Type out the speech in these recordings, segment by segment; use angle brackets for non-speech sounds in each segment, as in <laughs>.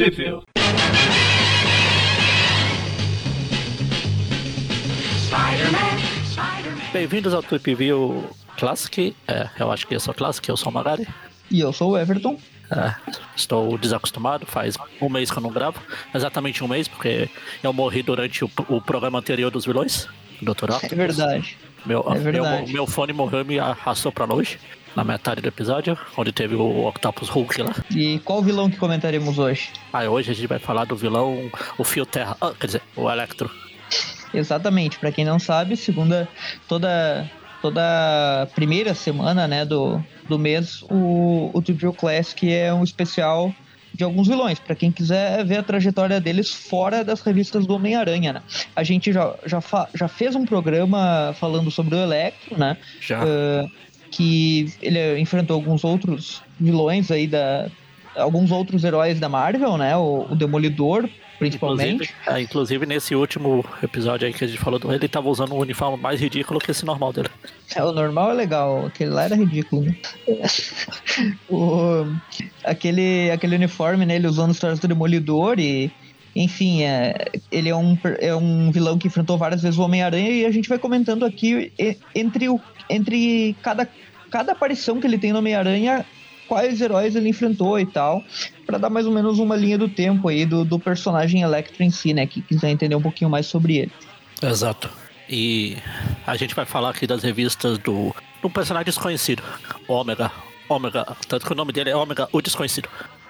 Trip Bem-vindos ao Trip View Classic. É, eu acho que eu sou Classic, eu sou o Magari. E eu sou o Everton. É, estou desacostumado, faz um mês que eu não gravo. Exatamente um mês, porque eu morri durante o, o programa anterior dos vilões, Dr. Octopus. É verdade. Meu, É verdade. meu, meu fone morreu e me arrastou pra longe, na metade do episódio, onde teve o Octopus Hulk lá. E qual vilão que comentaremos hoje? Aí hoje a gente vai falar do vilão, o Fio Terra, ah, quer dizer, o Electro. Exatamente, pra quem não sabe, segunda toda toda primeira semana, né, do, do mês, o o Trip View Classic é um especial de alguns vilões, Pra quem quiser ver a trajetória deles fora das revistas do Homem-Aranha, né? A gente já, já, já fez um programa falando sobre o Electro, né? Já. Ah, que ele enfrentou alguns outros vilões aí da alguns outros heróis da Marvel, né? O, o Demolidor, principalmente. Inclusive, é, inclusive, nesse último episódio aí que a gente falou do ele tava usando um uniforme mais ridículo que esse normal dele. É, o normal é legal, aquele lá era ridículo, né? <laughs> o, aquele, aquele uniforme, né? Ele usando histórias do Demolidor e. Enfim, é, ele é um, é um vilão que enfrentou várias vezes o Homem-Aranha e a gente vai comentando aqui entre, o, entre cada, cada aparição que ele tem no Homem-Aranha, quais heróis ele enfrentou e tal, Pra dar mais ou menos uma linha do tempo aí do, do personagem Electro em si, né? Que quiser entender um pouquinho mais sobre ele. Exato. E a gente vai falar aqui das revistas do, do personagem desconhecido, Ômega. Ômega, tanto que o nome dele é Ômega, o Desconhecido.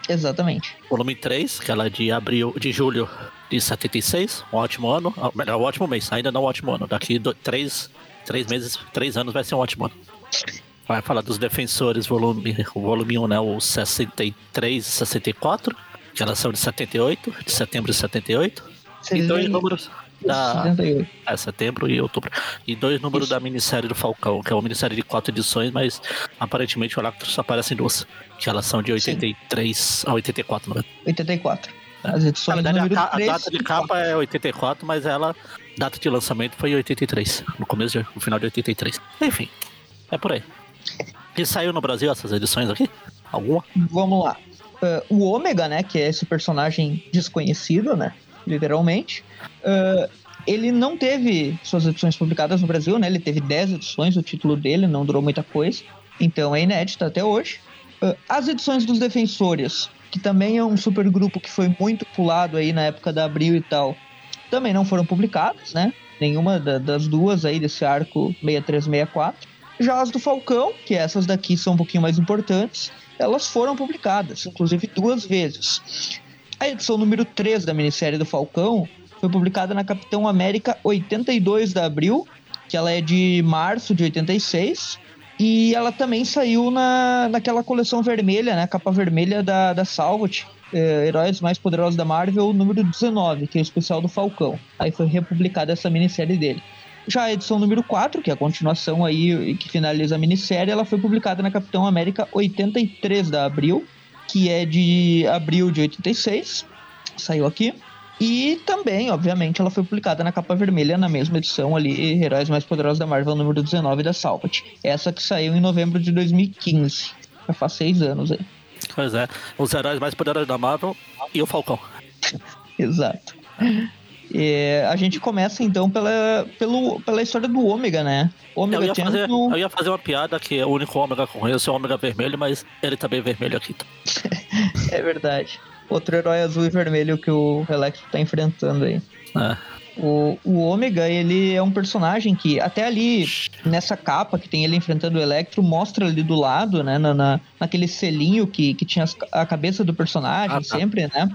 Exatamente. Volume 3, que ela é de abril, de julho de 76, um ótimo ano, ah, melhor, um ótimo mês, ainda não um ótimo ano. Daqui do, três, três meses, três anos vai ser um ótimo ano. Vai falar dos defensores, volume, o volume 1, né? O 63 e 64, que elas são de 78, de setembro de 78. E dois números da. 78. É, setembro e outubro. E dois números Isso. da minissérie do Falcão, que é uma minissérie de quatro edições, mas aparentemente o Electro só aparece em duas. Que elas são de 83 a 84, não é? 84. As Na edições verdade, a, a 3 data de capa é 84, mas ela, data de lançamento foi em 83, no começo, de, no final de 83. Enfim, é por aí. E saiu no Brasil essas edições aqui? Alguma? Vamos lá. Ah, o Ômega, né, que é esse personagem desconhecido, né, literalmente, ah, ele não teve suas edições publicadas no Brasil, né, ele teve 10 edições, o título dele não durou muita coisa, então é inédito até hoje. Ah, as edições dos Defensores, que também é um supergrupo que foi muito pulado aí na época da Abril e tal, também não foram publicadas, né, nenhuma da- das duas aí desse arco 6364. Já as do Falcão, que essas daqui são um pouquinho mais importantes, elas foram publicadas, inclusive duas vezes. A edição número 3 da minissérie do Falcão foi publicada na Capitão América 82 de abril, que ela é de março de 86, e ela também saiu na, naquela coleção vermelha, né, capa vermelha da, da Salvat, eh, Heróis Mais Poderosos da Marvel, número 19, que é o especial do Falcão. Aí foi republicada essa minissérie dele. Já a edição número 4, que é a continuação aí que finaliza a minissérie, ela foi publicada na Capitão América 83 da Abril, que é de abril de 86, saiu aqui. E também, obviamente, ela foi publicada na capa vermelha na mesma edição ali, Heróis Mais Poderosos da Marvel, número 19 da Salvat. Essa que saiu em novembro de 2015. Já faz seis anos aí. Pois é, os heróis mais poderosos da Marvel e o Falcão. <laughs> Exato. É, a gente começa então pela, pelo, pela história do Ômega, né? Eu Ômega ia, fazer, Tempo- eu ia fazer uma piada que é o único ômega com esse é o ômega vermelho, mas ele também é vermelho aqui. <laughs> É verdade. Outro herói azul e vermelho que o Electro tá enfrentando aí. É. O, o Ômega, ele é um personagem que até ali, nessa capa que tem ele enfrentando o Electro, mostra ali do lado, né, na, na- naquele selinho que, que tinha a cabeça do personagem Ah, tá. sempre, né,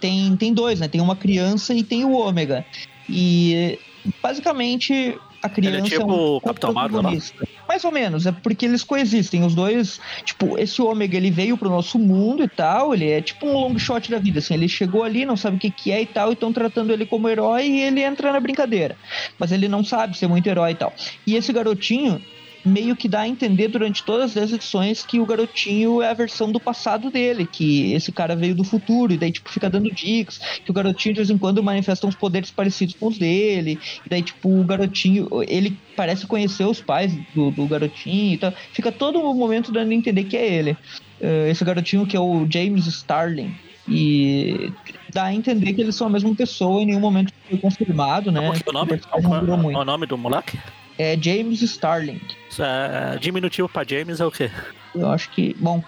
tem, tem dois, né, tem uma criança e tem o Ômega. E, basicamente, a criança tipo um o Capitão Marvel protagonista. Mais ou menos, é porque eles coexistem, os dois, tipo, esse Ômega, ele veio pro nosso mundo e tal, ele é tipo um long shot da vida, assim, ele chegou ali, não sabe o que que é e tal, e estão tratando ele como herói e ele entra na brincadeira. Mas ele não sabe ser muito herói e tal. E esse garotinho meio que dá a entender durante todas as edições que o garotinho é a versão do passado dele, que esse cara veio do futuro, e daí, tipo, fica dando dicas, que o garotinho de vez em quando manifesta uns poderes parecidos com os dele, e daí, tipo, o garotinho, ele parece conhecer os pais do, do garotinho e tal. Fica todo o momento dando a entender que é ele. Eh, esse garotinho que é o James Starling. E dá a entender que eles são a mesma pessoa, em nenhum momento foi confirmado, né? É o nome? é muito. o nome do moleque? É James Starling. Isso é diminutivo pra James é o quê? Eu acho que. Bom,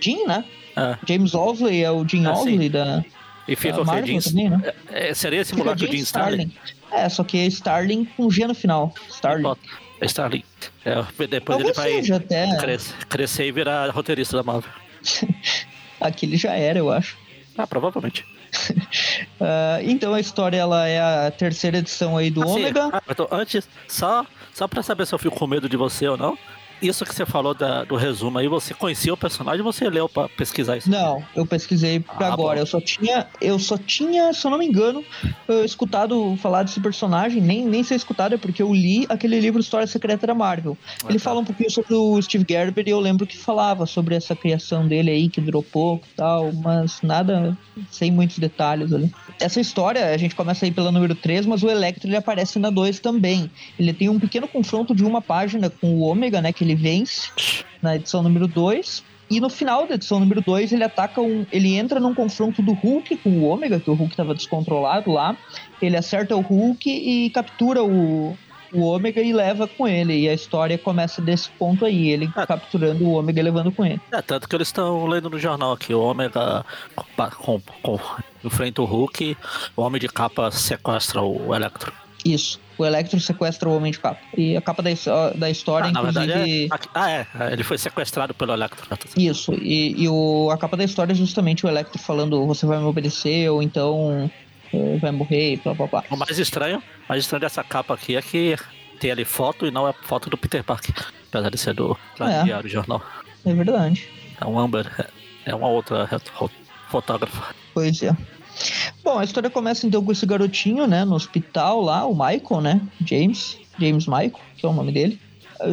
Jim, né? Ah, James Osley é o Jim Ah, sim. Osley da, e fica o? Marvel Jeans? também, né? É, seria esse Fica moleque o Jim Jim Starling? É, só que é Starling com G no final. Starling. É Starling. É, depois ele Talvez vai seja até. cres- crescer e virar roteirista da Marvel. <laughs> Aquele já era, eu acho. Ah, provavelmente. <laughs> Ah, então a história ela é a terceira edição aí do Assim, Ômega. ah, então, antes, só, só pra saber se eu fico com medo de você ou não, isso que você falou da- do resumo aí, você conhecia o personagem ou você leu pra pesquisar isso? Não, eu pesquisei pra Ah, agora. bom. Eu só tinha, eu só tinha, se eu não me engano, eu escutado falar desse personagem, nem, nem ser escutado, é porque eu li aquele livro História Secreta da Marvel. Ele tá. fala um pouquinho sobre o Steve Gerber e eu lembro que falava sobre essa criação dele aí, que durou pouco e tal, mas nada, sem muitos detalhes ali. Essa história, a gente começa aí pela número 3, mas o Electro ele aparece na 2 também. Ele tem um pequeno confronto de uma página com o Ômega, né, que ele vence na edição número 2. E no final da edição número 2, ele ataca um. Ele entra num confronto do Hulk com o Ômega, que o Hulk estava descontrolado lá. Ele acerta o Hulk e captura o, o Ômega e leva com ele. E a história começa desse ponto aí, ele Ah. capturando o Ômega e levando com ele. É, tanto que eles estão lendo no jornal aqui, o Ômega com, com, com, enfrenta o Hulk, o Homem de Capa sequestra o Electro. Isso. O Electro sequestra o Homem de Capa. E a capa da, da história, Ah, na inclusive. verdade é, ah, é, ele foi sequestrado pelo Electro. né? Isso, e, e o, a capa da história é justamente o Electro falando você vai me obedecer, ou então eh, vai morrer, e blá blá blá. O mais estranho, o mais estranho dessa capa aqui é que tem ali foto e não é foto do Peter Parker. Apesar de ser do É. diário jornal. É verdade. É um Amber, é- é uma outra reto- fotógrafa. Pois é. Bom, a história começa então com esse garotinho, né, no hospital lá, o Michael, né, James, James Michael, que é o nome dele,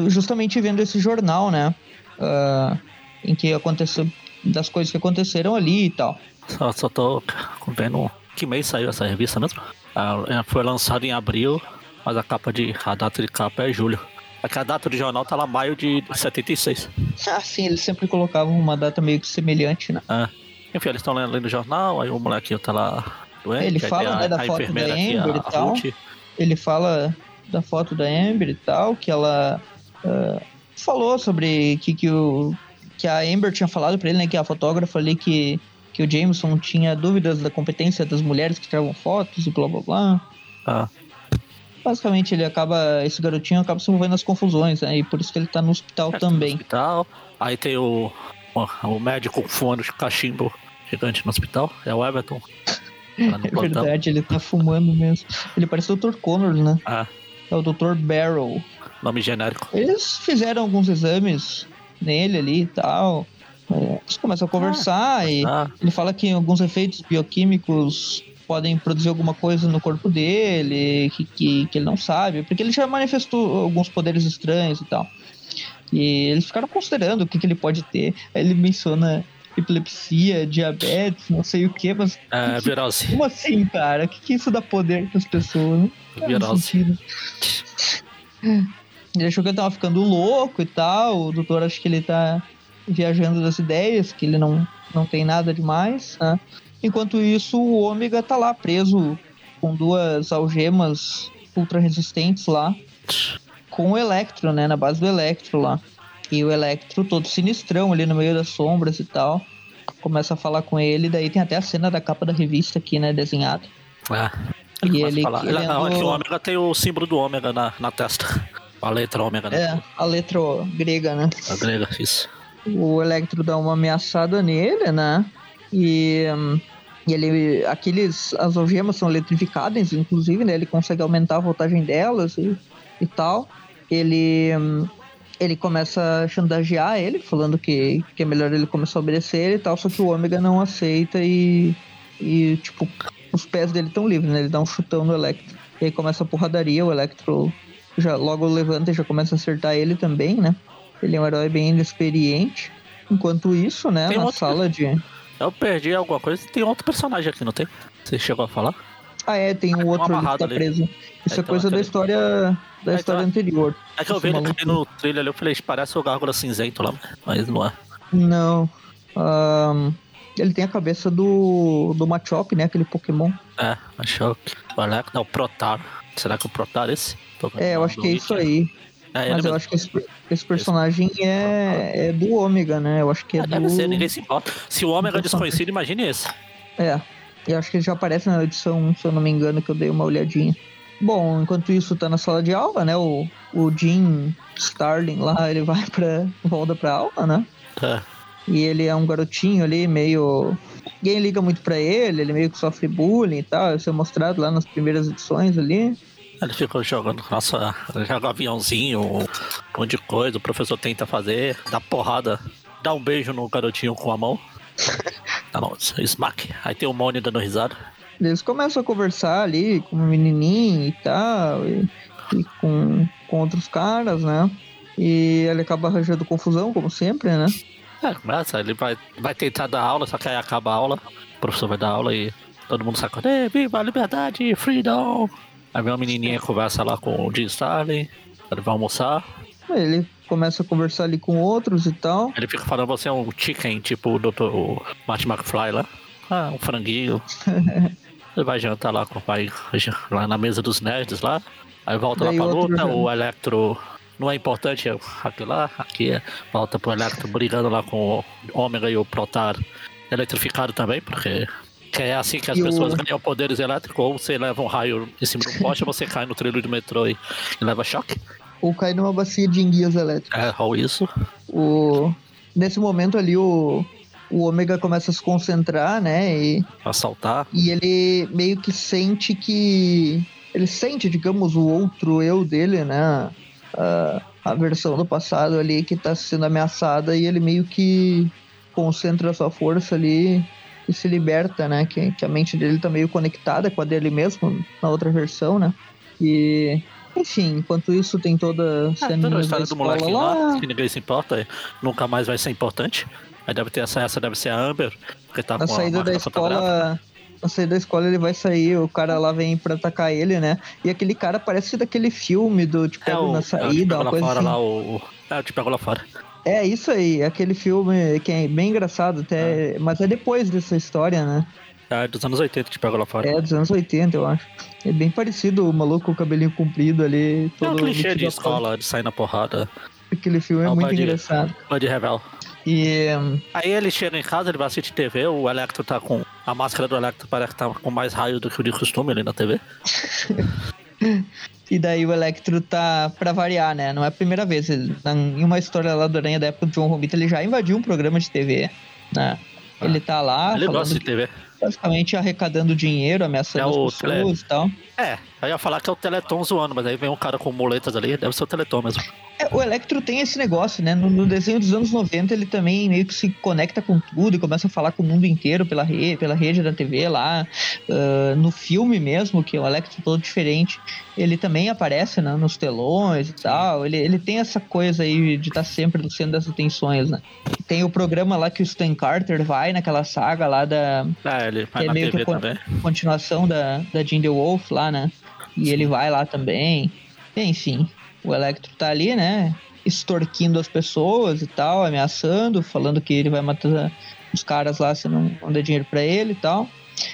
justamente vendo esse jornal, né, ah, em que aconteceu, das coisas que aconteceram ali e tal. Só, só tô vendo que mês saiu essa revista mesmo. Ah, é, foi lançado em abril, mas a capa de. a data de capa é julho. É que a data do jornal tá lá maio de 76. Ah, sim, eles sempre colocavam uma data meio que semelhante, né. Ah, enfim, eles estão lendo, lendo o jornal, aí o molequinho tá lá doente. Ele fala, né, da a foto da Amber e tal. Ruth. ele fala da foto da Amber e tal, que ela ah, falou sobre que, que, o, que a Amber tinha falado pra ele, né, que a fotógrafa ali, que, que o Jameson tinha dúvidas da competência das mulheres que tiravam fotos e blá blá blá. Ah, Basicamente, ele acaba, esse garotinho acaba se envolvendo nas confusões, né, e por isso que ele tá no hospital no também. hospital. Aí tem o, o, médico fumando cachimbo gigante no hospital, é o Everton. No <laughs> É verdade, ele tá fumando mesmo. Ele parece o Dr. Connors, né? Ah, É o Dr. Barrow. nome genérico. Eles fizeram alguns exames nele ali e tal. É, eles começam a conversar e Ah, ele fala que alguns efeitos bioquímicos podem produzir alguma coisa no corpo dele que, que, que ele não sabe, porque ele já manifestou alguns poderes estranhos e tal. E eles ficaram considerando o que, que ele pode ter. Aí ele menciona epilepsia, diabetes, não sei o que, mas é, virose. como assim, cara? O que, que isso dá poder pras pessoas? Não faz Virose. Ele achou que ele tava ficando louco e tal. O doutor acha que ele tá viajando das ideias, que ele não, não tem nada demais, né? Enquanto isso, o Ômega tá lá preso com duas algemas ultra resistentes lá, com o Electro, né? Na base do Electro lá. E o Electro todo sinistrão ali no meio das sombras e tal. Começa a falar com ele, daí tem até a cena da capa da revista aqui, né? Desenhada. É. E começa a ele, falar. ele Ele- não, é que o andou- ômega tem o símbolo do ômega na, na testa. A letra ômega, né? É, a letra grega, né? A grega, isso. O Electro dá uma ameaçada nele, né? E, e ele. Aqueles. As algemas são eletrificadas, inclusive, né? Ele consegue aumentar a voltagem delas e, e tal. Ele. Ele começa a chantagear ele, falando que, que é melhor ele começar a obedecer ele e tal, só que o Ômega não aceita e. E, tipo, os pés dele estão livres, né? Ele dá um chutão no Electro. E aí começa a porradaria, o Electro já logo levanta e já começa a acertar ele também, né? Ele é um herói bem inexperiente. Enquanto isso, né, Tem na outro- sala de. Eu perdi alguma coisa. Tem outro personagem aqui, não tem? Você chegou a falar? Ah, é, tem um um outro ali que tá ali. preso. Isso é, então coisa da história. Da É, história anterior. É que eu Esse vi ele maluco. no trilho ali, eu falei, parece o gárgula cinzento lá, mas não é. Não. Ahn, Ele tem a cabeça do, do Machop, né? Aquele Pokémon. É, Machop. O Electro, não, o Protar. Será que o Protar é esse? É, eu acho que é isso aí. É, Mas eu mesmo. acho que esse, esse personagem é, é do Ômega, né? Eu acho que é, é do... Deve ser, ninguém se importa. Se o Ômega é desconhecido, imagine esse. É, eu acho que ele já aparece na edição, se eu não me engano, que eu dei uma olhadinha. Bom, enquanto isso tá na sala de aula, né? O, o Jim Starling lá, ele vai pra. volta pra aula, né? É. E ele é um garotinho ali, meio. Ninguém liga muito pra ele, ele meio que sofre bullying e tal. Isso é mostrado lá nas primeiras edições ali. Ele ficou jogando, nossa, joga aviãozinho, um monte de coisa, o professor tenta fazer, dá porrada, dá um beijo no garotinho com a mão. <laughs> tá smack. Aí tem o Moni dando risada. Eles começam a conversar ali com o menininho e tal, e, e com, com outros caras, né? E ele acaba arranjando confusão, como sempre, né? É, começa, ele vai, vai tentar dar aula, só que aí acaba a aula, o professor vai dar aula e todo mundo saca, viva a liberdade, freedom! Aí vem uma menininha conversa lá com o Jim Starlin, ele vai almoçar. Ele começa a conversar ali com outros e tal. Ele fica falando, você é um chicken, tipo o Dr. O Martin McFly lá. Ah, um franguinho. <laughs> Ele vai jantar lá com o pai, lá na mesa dos nerds lá. Aí volta Daí lá pra luta, o Electro não é importante é aqui lá, aqui é, volta pro Electro brigando lá com o Ômega e o Protar eletrificado também, porque é assim que as e pessoas o... ganham poderes elétricos, ou você leva um raio em cima do poste, ou você cai no trilho do metrô e leva choque. Ou cai numa bacia de enguias elétricas. É, ou isso. O... Nesse momento ali, o, o Ômega começa a se concentrar, né? E, Assaltar. E ele meio que sente que. Ele sente, digamos, o outro eu dele, né? A, a versão do passado ali que tá sendo ameaçada e ele meio que concentra a sua força ali e se liberta, né? Que, que a mente dele tá meio conectada com a dele mesmo na outra versão, né? E enfim, enquanto isso tem toda a cena. É, toda a história do moleque lá, lá, que ninguém se importa, nunca mais vai ser importante. Aí deve ter essa, essa deve ser a Amber, que tá a com saída a da escola. A saída da escola ele vai sair, o cara lá vem pra atacar ele, né? E aquele cara parece daquele filme do Te Pego é, na Saída, é, uma coisa fora, assim. Lá, o, é, o Te Pego lá fora. É isso aí, aquele filme que é bem engraçado até, é. mas é depois dessa história, né? É dos anos 80 Te Pego lá fora. É, dos anos 80, eu acho. É bem parecido o maluco com o cabelinho comprido ali. Todo é um clichê de escola, de sair na porrada. Aquele filme é, é muito engraçado. Bud Revel. E. Aí ele chega em casa, ele vai assistir TV, o Electro tá com. A máscara do Electro parece que tá com mais raio do que o de costume ali na TV. <laughs> e daí o Electro tá pra variar, né? Não é a primeira vez. Ele, em uma história lá do Aranha da época do John Romita, ele já invadiu um programa de TV, né? Ele tá lá. Ele gosta de TV. Basicamente arrecadando dinheiro, ameaçando é as pessoas e tal. É, eu ia falar que é o Teleton zoando, mas aí vem um cara com muletas ali, deve ser o Teleton mesmo. É, o Electro tem esse negócio, né? No, no, desenho dos anos 90 ele também meio que se conecta com tudo e começa a falar com o mundo inteiro pela, rede, pela rede da TV lá. Uh, no filme mesmo, que é o Electro todo diferente, ele também aparece né, nos telões e tal. Ele, ele tem essa coisa aí de estar tá sempre no centro das atenções, né? Tem o programa lá que o Stan Carter vai naquela saga lá da. Ah, ele vai que é meio TV que a também. continuação da, da Jean the Wolf lá, né? E Sim. ele vai lá também. Enfim, o Electro tá ali, né? Extorquindo as pessoas e tal, ameaçando, falando que ele vai matar os caras lá se não, não der dinheiro para ele e tal.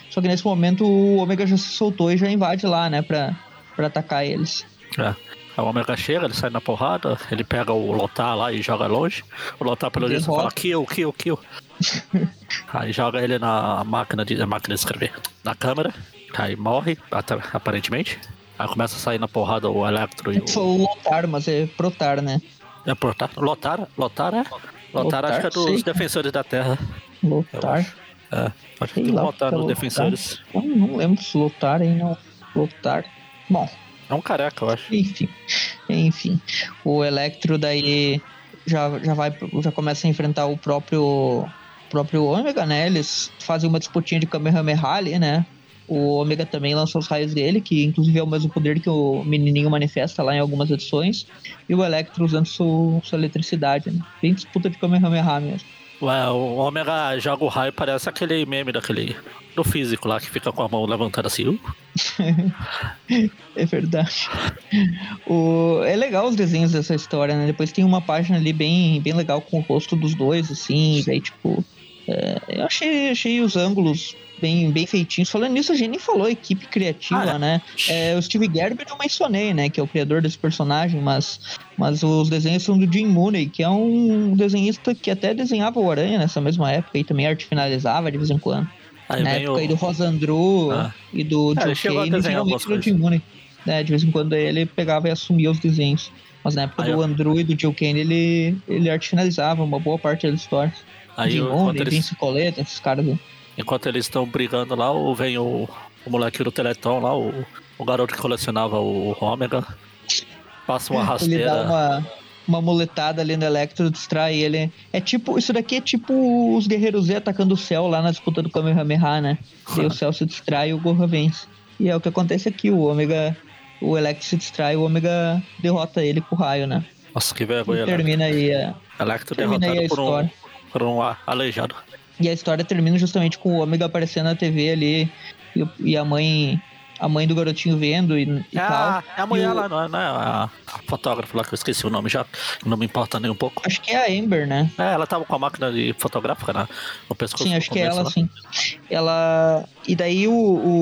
Só que nesse momento o Omega já se soltou e já invade lá, né, pra, pra atacar eles. É. O Omega chega, ele sai na porrada, ele pega o Lotar lá e joga longe. O Lotar, pelo jeito, fala kill, kill, kill. <laughs> aí joga ele na máquina de, máquina de escrever, na câmera. Aí morre, aparentemente. Aí começa a sair na porrada o Electro e o. Foi o Lotar, mas é Protar, né? É Protar? Lotar? Lotar é? Lotar, acho que é dos sei. Defensores da Terra. Lotar? É, acho que tem lá, Lotar nos Defensores. Não, não lembro se Lotar, hein? Não. Lotar. Bom. É um careca, eu acho. Enfim. Enfim. O Electro daí já, já vai. Já começa a enfrentar o próprio. próprio Ômega, né? Eles fazem uma disputinha de Kamehameha ali, né? O Omega também lançou os raios dele, que inclusive é o mesmo poder que o menininho manifesta lá em algumas edições. E o Electro usando sua, sua eletricidade, né? Bem disputa de Kamehameha mesmo. Ué, o Omega joga o raio, parece aquele meme daquele. do físico lá, que fica com a mão levantada assim. <laughs> é verdade. O, é legal os desenhos dessa história, né? Depois tem uma página ali bem, bem legal com o rosto dos dois, assim, aí, tipo É, eu achei, achei os ângulos bem, bem feitinhos. Falando nisso, a gente nem falou equipe criativa, Ah, é. né? É, o Steve Gerber eu mencionei, né? Que é o criador desse personagem, mas, mas os desenhos são do Jim Mooney, que é um desenhista que até desenhava o Aranha nessa mesma época e também arte finalizava de vez em quando. Aí Na vem época o. aí do Rosandru Ah. e do É, ele Joe Kane, geralmente do coisas. Jim Mooney. né? de vez em quando ele pegava e assumia os desenhos. Mas na época Aí do eu- Andrew e do Joe Kane, ele, ele arte finalizava uma boa parte das histórias. Aí Jim o- Mooney, eles, Vince Coletta, esses caras aí. Enquanto eles estão brigando lá, vem o, o moleque do Teleton lá, o, o garoto que colecionava o Ômega. Passa uma Ele rasteira. dá uma, uma muletada ali no Electro, distrai ele. É tipo, isso daqui é tipo os Guerreiros Z atacando o céu lá na disputa do Kamehameha, né? E o céu se distrai e o Gorra vence. E é o que acontece aqui, o Ômega, o Electro se distrai, o Ômega derrota ele com o raio, né? Nossa, que E vergonha. Electro. termina aí a, Electro termina aí a por um, por um aleijado. E a história termina justamente com o Ômega aparecendo na TV ali e, e a mãe a mãe do garotinho vendo e, e É tal. é a mulher o- lá, não é, não é a, a fotógrafa lá, que eu esqueci o nome já, não me importa nem um pouco. Acho que é a Amber, né? É, ela tava com a máquina de fotográfica na, no pescoço. Sim, acho que é ela, lá. sim. Ela. E daí o,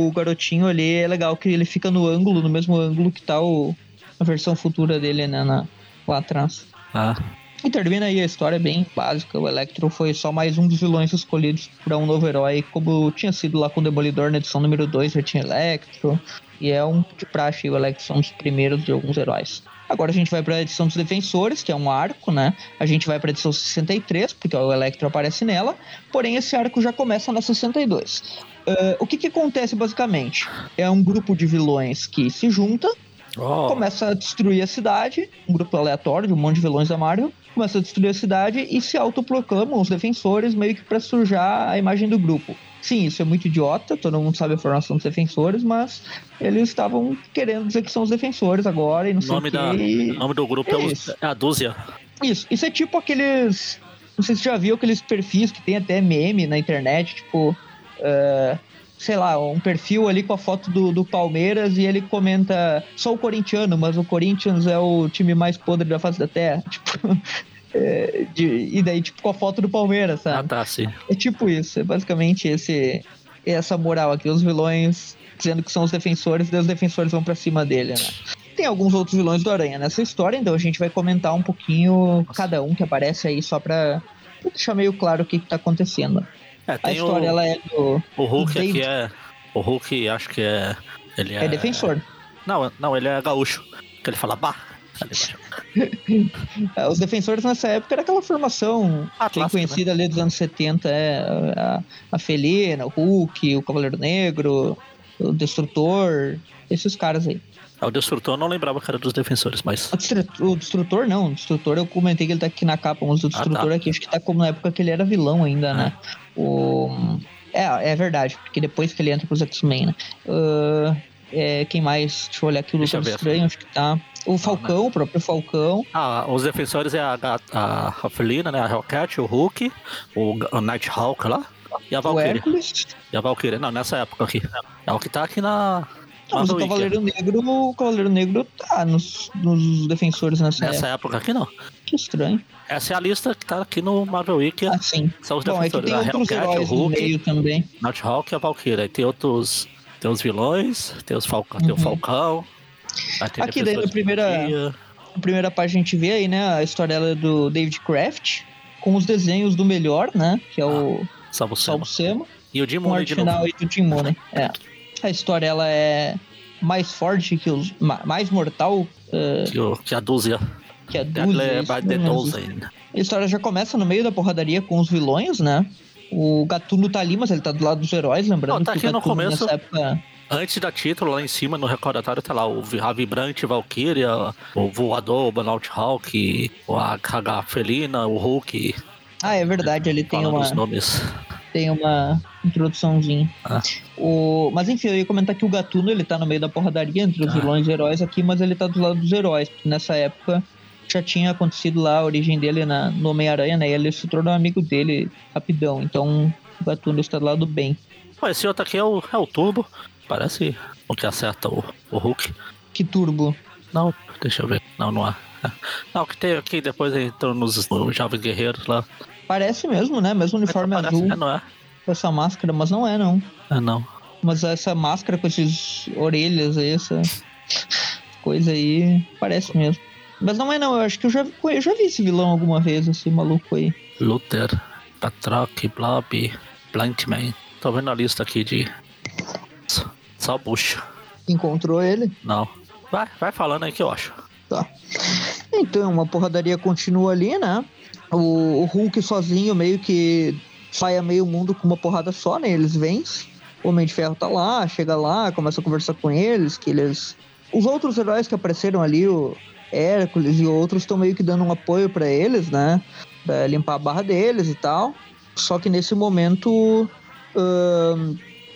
o garotinho ali é legal que ele fica no ângulo, no mesmo ângulo que tá o, a versão futura dele, né? Na, lá atrás. Ah, E termina aí a história bem básica. O Electro foi só mais um dos vilões escolhidos para um novo herói, como tinha sido lá com o Demolidor na edição número 2, já tinha Electro. E é um de praxe, o Electro é um dos primeiros de alguns heróis. Agora a gente vai para a edição dos Defensores, que é um arco, né? A gente vai para a edição 63, porque o Electro aparece nela. Porém, esse arco já começa na 62. Ah, o que, que acontece basicamente? É um grupo de vilões que se junta oh, começa a destruir a cidade, um grupo aleatório de um monte de vilões da Marvel, começa a destruir a cidade e se autoproclamam os defensores meio que pra sujar a imagem do grupo. Sim, isso é muito idiota, todo mundo sabe a formação dos defensores, mas eles estavam querendo dizer que são os defensores agora e não o sei nome, o da, quê. o nome do grupo é, os- Isso. é a dúzia. Isso, isso é tipo aqueles. Não sei se você já viu aqueles perfis que tem até meme na internet, tipo. eh, sei lá, um perfil ali com a foto do, do Palmeiras e ele comenta o corintiano, mas o Corinthians é o time mais podre da face da terra. <laughs> Tipo. eh, de- e daí, tipo, com a foto do Palmeiras, Ah, sabe? tá, sim. É tipo isso, é basicamente esse, essa moral aqui, os vilões dizendo que são os defensores, e os defensores vão pra cima dele, né? Tem alguns outros vilões do Aranha nessa história, então a gente vai comentar um pouquinho cada um que aparece aí, só pra, pra deixar meio claro o que, que tá acontecendo. É, A história, o, ela é do... o Hulk David. aqui é. O Hulk, acho que é. Ele é. É, defensor. Não, não, ele é gaúcho. Que ele fala, bah. É, <laughs> Os defensores nessa época era aquela formação Ah, bem clássico, conhecida ali dos anos 70, é, a, a Felina, o Hulk, o Cavaleiro Negro, o Destrutor, esses caras aí. É, o Destrutor eu não lembrava que era dos defensores, mas. O Destru- O Destrutor não, o Destrutor eu comentei que ele tá aqui na capa, mas o Destrutor tá. aqui acho que tá como na época que ele era vilão ainda, né? O... É, é verdade, porque depois que ele entra pros X-Men, né? Ah, é, quem mais? Deixa eu olhar aqui o Doutor. Estranho, acho que tá. O Falcão, o próprio Falcão. Ah, os defensores é a, a, a Felina, né? A Hellcat, o Hulk, o, Nighthawk lá. E a Valkyrie. E a Valkyrie. Não, nessa época aqui. É o que tá aqui na. Não, mas o. Cavaleiro Negro, o Cavaleiro Negro tá nos, nos defensores nessa, Nessa época. época aqui não. Que estranho. Essa é a lista que tá aqui no Marvel Wiki. Ah, sim. São os Bom, é defensores. tem a outros Hellcat, o heróis no Hulk, meio também. Nighthawk e a Valkyrie. Aí tem outros. Tem os vilões, tem, os Falcão, tem o Uhum. Falcão. Aqui daí na primeira-. Na primeira página a gente vê aí, né, a história é do David Kraft, com os desenhos do melhor, né, que é o Salvo Sema. E o Jim Mooney de novo. final aí do Jim Mooney. <laughs> É. A história ela é mais forte que os... ma- mais mortal eh, Que, a dúzia. que a dúzia. isso Dozen. existe. A história já começa no meio da porradaria com os vilões, né? O Gatuno tá ali, mas ele tá do lado dos heróis, lembrando Não, tá que aqui o no começo. nessa época... Antes da título, lá em cima, no recordatório, tá lá o a Vibrante Valkyria, o Voador, o Burnout Hawk, o a Kaga Felina, o Hulk. Ah, é verdade, ele tem Falando uma... os nomes. Tem uma introduçãozinha. Ah. O... Mas enfim, eu ia comentar que o Gatuno ele tá no meio da porradaria entre os Ah. vilões e heróis aqui, mas ele tá do lado dos heróis, porque nessa época já tinha acontecido lá a origem dele na... no Homem-Aranha, né? E ele se tornou amigo dele rapidão, então o Gatuno está do lado do bem. Pô, esse outro aqui é o, é o Turbo. Parece o que acerta o, o Hulk. Que turbo. Não, deixa eu ver. Não, não há. Não, o que tem aqui depois entrou nos, nos Jovens Guerreiros lá. Parece mesmo, né? Mesmo uniforme azul é, não é? com essa máscara, mas não é, não. É, não. Mas essa máscara com esses orelhas aí, essa coisa aí, parece mesmo. Mas não é não, eu acho que eu já, eu já vi esse vilão alguma vez, esse maluco aí. Luther, Patrock, Blob, Blindman. Tô vendo a lista aqui de. Só bucha. Encontrou ele? Não. Vai, vai falando aí que eu acho. Tá. Então, uma porradaria continua ali, né? O, o Hulk sozinho meio que sai a meio mundo com uma porrada só, né? Eles vencem. O Homem de Ferro tá lá, chega lá, começa a conversar com eles, que eles... Os outros heróis que apareceram ali, o Hércules e outros, estão meio que dando um apoio para eles, né? Pra limpar a barra deles e tal. Só que nesse momento,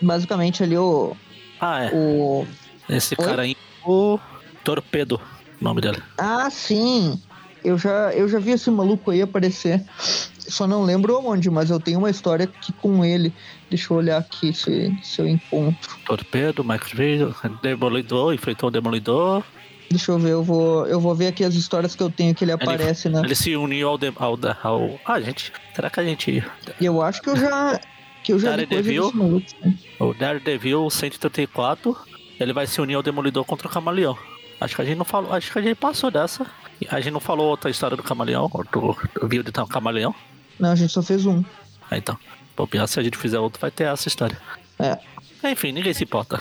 basicamente ali o... Ah, é. o Esse Oi? cara aí, o Torpedo, o nome dele. Ah, sim. Eu já, eu já vi esse maluco aí aparecer. Só não lembro onde, mas eu tenho uma história aqui com ele. Deixa eu olhar aqui se, se eu encontro. Torpedo, Veio, Demolidor, enfrentou o Demolidor. Deixa eu ver, eu vou, eu vou ver aqui as histórias que eu tenho que ele aparece, né? Ele se uniu ao, dem- ao, ao. Ah, gente, será que a gente. Eu acho que eu já. Que eu já Daredevil? maluco. né? O Daredevil 134, ele vai se unir ao Demolidor contra o Camaleão. Acho que a gente não falou. Acho que a gente passou dessa. A gente não falou outra história do Camaleão, do, do Viu de Tão Camaleão. Não, a gente só fez um. Ah, então. Pô, pior, se a gente fizer outro, vai ter essa história. É. Enfim, ninguém se importa.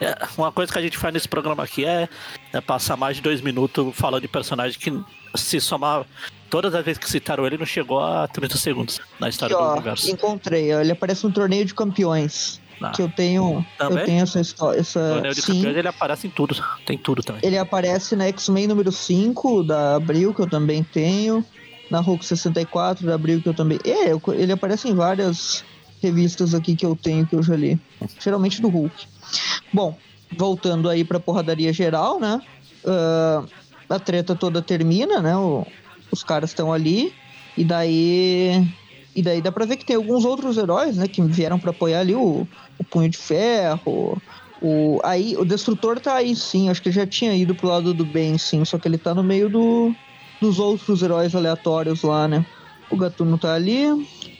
É, uma coisa que a gente faz nesse programa aqui é, é passar mais de dois minutos falando de personagem que, se somar todas as vezes que citaram ele, não chegou a 30 segundos na história do ó, universo. encontrei. ó, Ele aparece no torneio de campeões. Ah, Que eu tenho. Também? Eu tenho essa história. Essa, torneio de sim. campeões ele aparece em tudo. Tem tudo também. Ele aparece na X-Men número 5 da Abril, que eu também tenho. Na Hulk 64 da Abril, que eu também. É, eu- ele aparece em várias revistas aqui que eu tenho, que eu já li. Geralmente do Hulk. Bom, voltando aí pra porradaria geral, né? Ah, a treta toda termina, né? O- os caras estão ali. E daí. E daí dá pra ver que tem alguns outros heróis, né? Que vieram pra apoiar ali o, o Punho de Ferro. O, aí, o Destrutor tá aí sim, acho que ele já tinha ido pro lado do bem, sim, só que ele tá no meio do, dos outros heróis aleatórios lá, né? O Gatuno tá ali,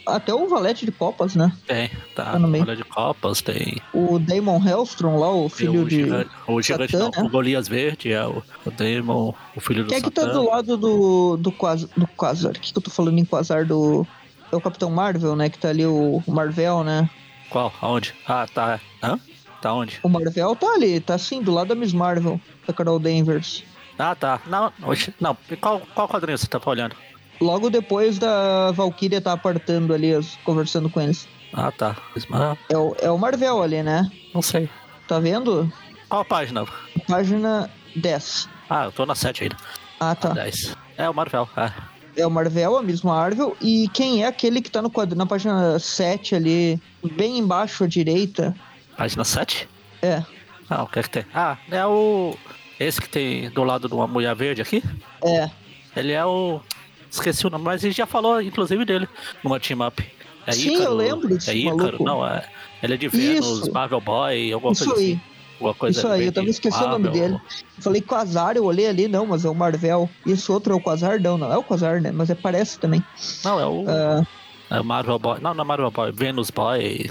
até o Valete de Copas, né? Tem, tá. Tá no meio. Olha de Copas, tem. O Damon Hellstrom lá, o filho o de. gigante, o gigante Satã, não, né? o Golias Verde, é o, o Demon, o filho do Quem é que tá Satã. do lado do, do, Quasar, do Quasar? O que, que eu tô falando em Quasar do. É o Capitão Marvel, né? Que tá ali o Marvel, né? Qual? Aonde? Ah, tá. Hã? Tá onde? O Marvel tá ali, tá assim, do lado da Miss Marvel, da Carol Danvers. Ah, tá. Não, oxe, não. Qual, qual quadrinho você tá olhando? Logo depois da Valkyria tá apartando ali, conversando com eles. Ah, tá. Ah, É o, é o Marvel ali, né? não sei. Tá vendo? Qual a página? Página 10. Ah, eu tô na 7 ainda. Ah, tá. 10. É o Marvel. É. É o Marvel, a Miss Marvel. E quem é aquele que tá no quadro, na página 7 ali, bem embaixo à direita? Página 7? É, Ah, o que é que tem? Ah, é o. Esse que tem do lado de uma mulher verde aqui? é. Ele é o. Esqueci o nome, mas a gente já falou, inclusive, dele numa team up. É Sim, Ícaro, eu lembro desse É Ícaro, maluco. não, é. Ele é de Vênus. Marvel Boy, alguma Isso coisa aí. assim. Coisa Isso aí, eu tava esquecendo o nome Marvel. dele. Eu falei Quasar, eu olhei ali, não, mas é o Marvel. Esse outro é o Quasar, não, não é o Quasar, né? Mas é, parece também. Não, é o. Ah, É o Marvel Boy. Não, não é Marvel Boy, Venus Boy.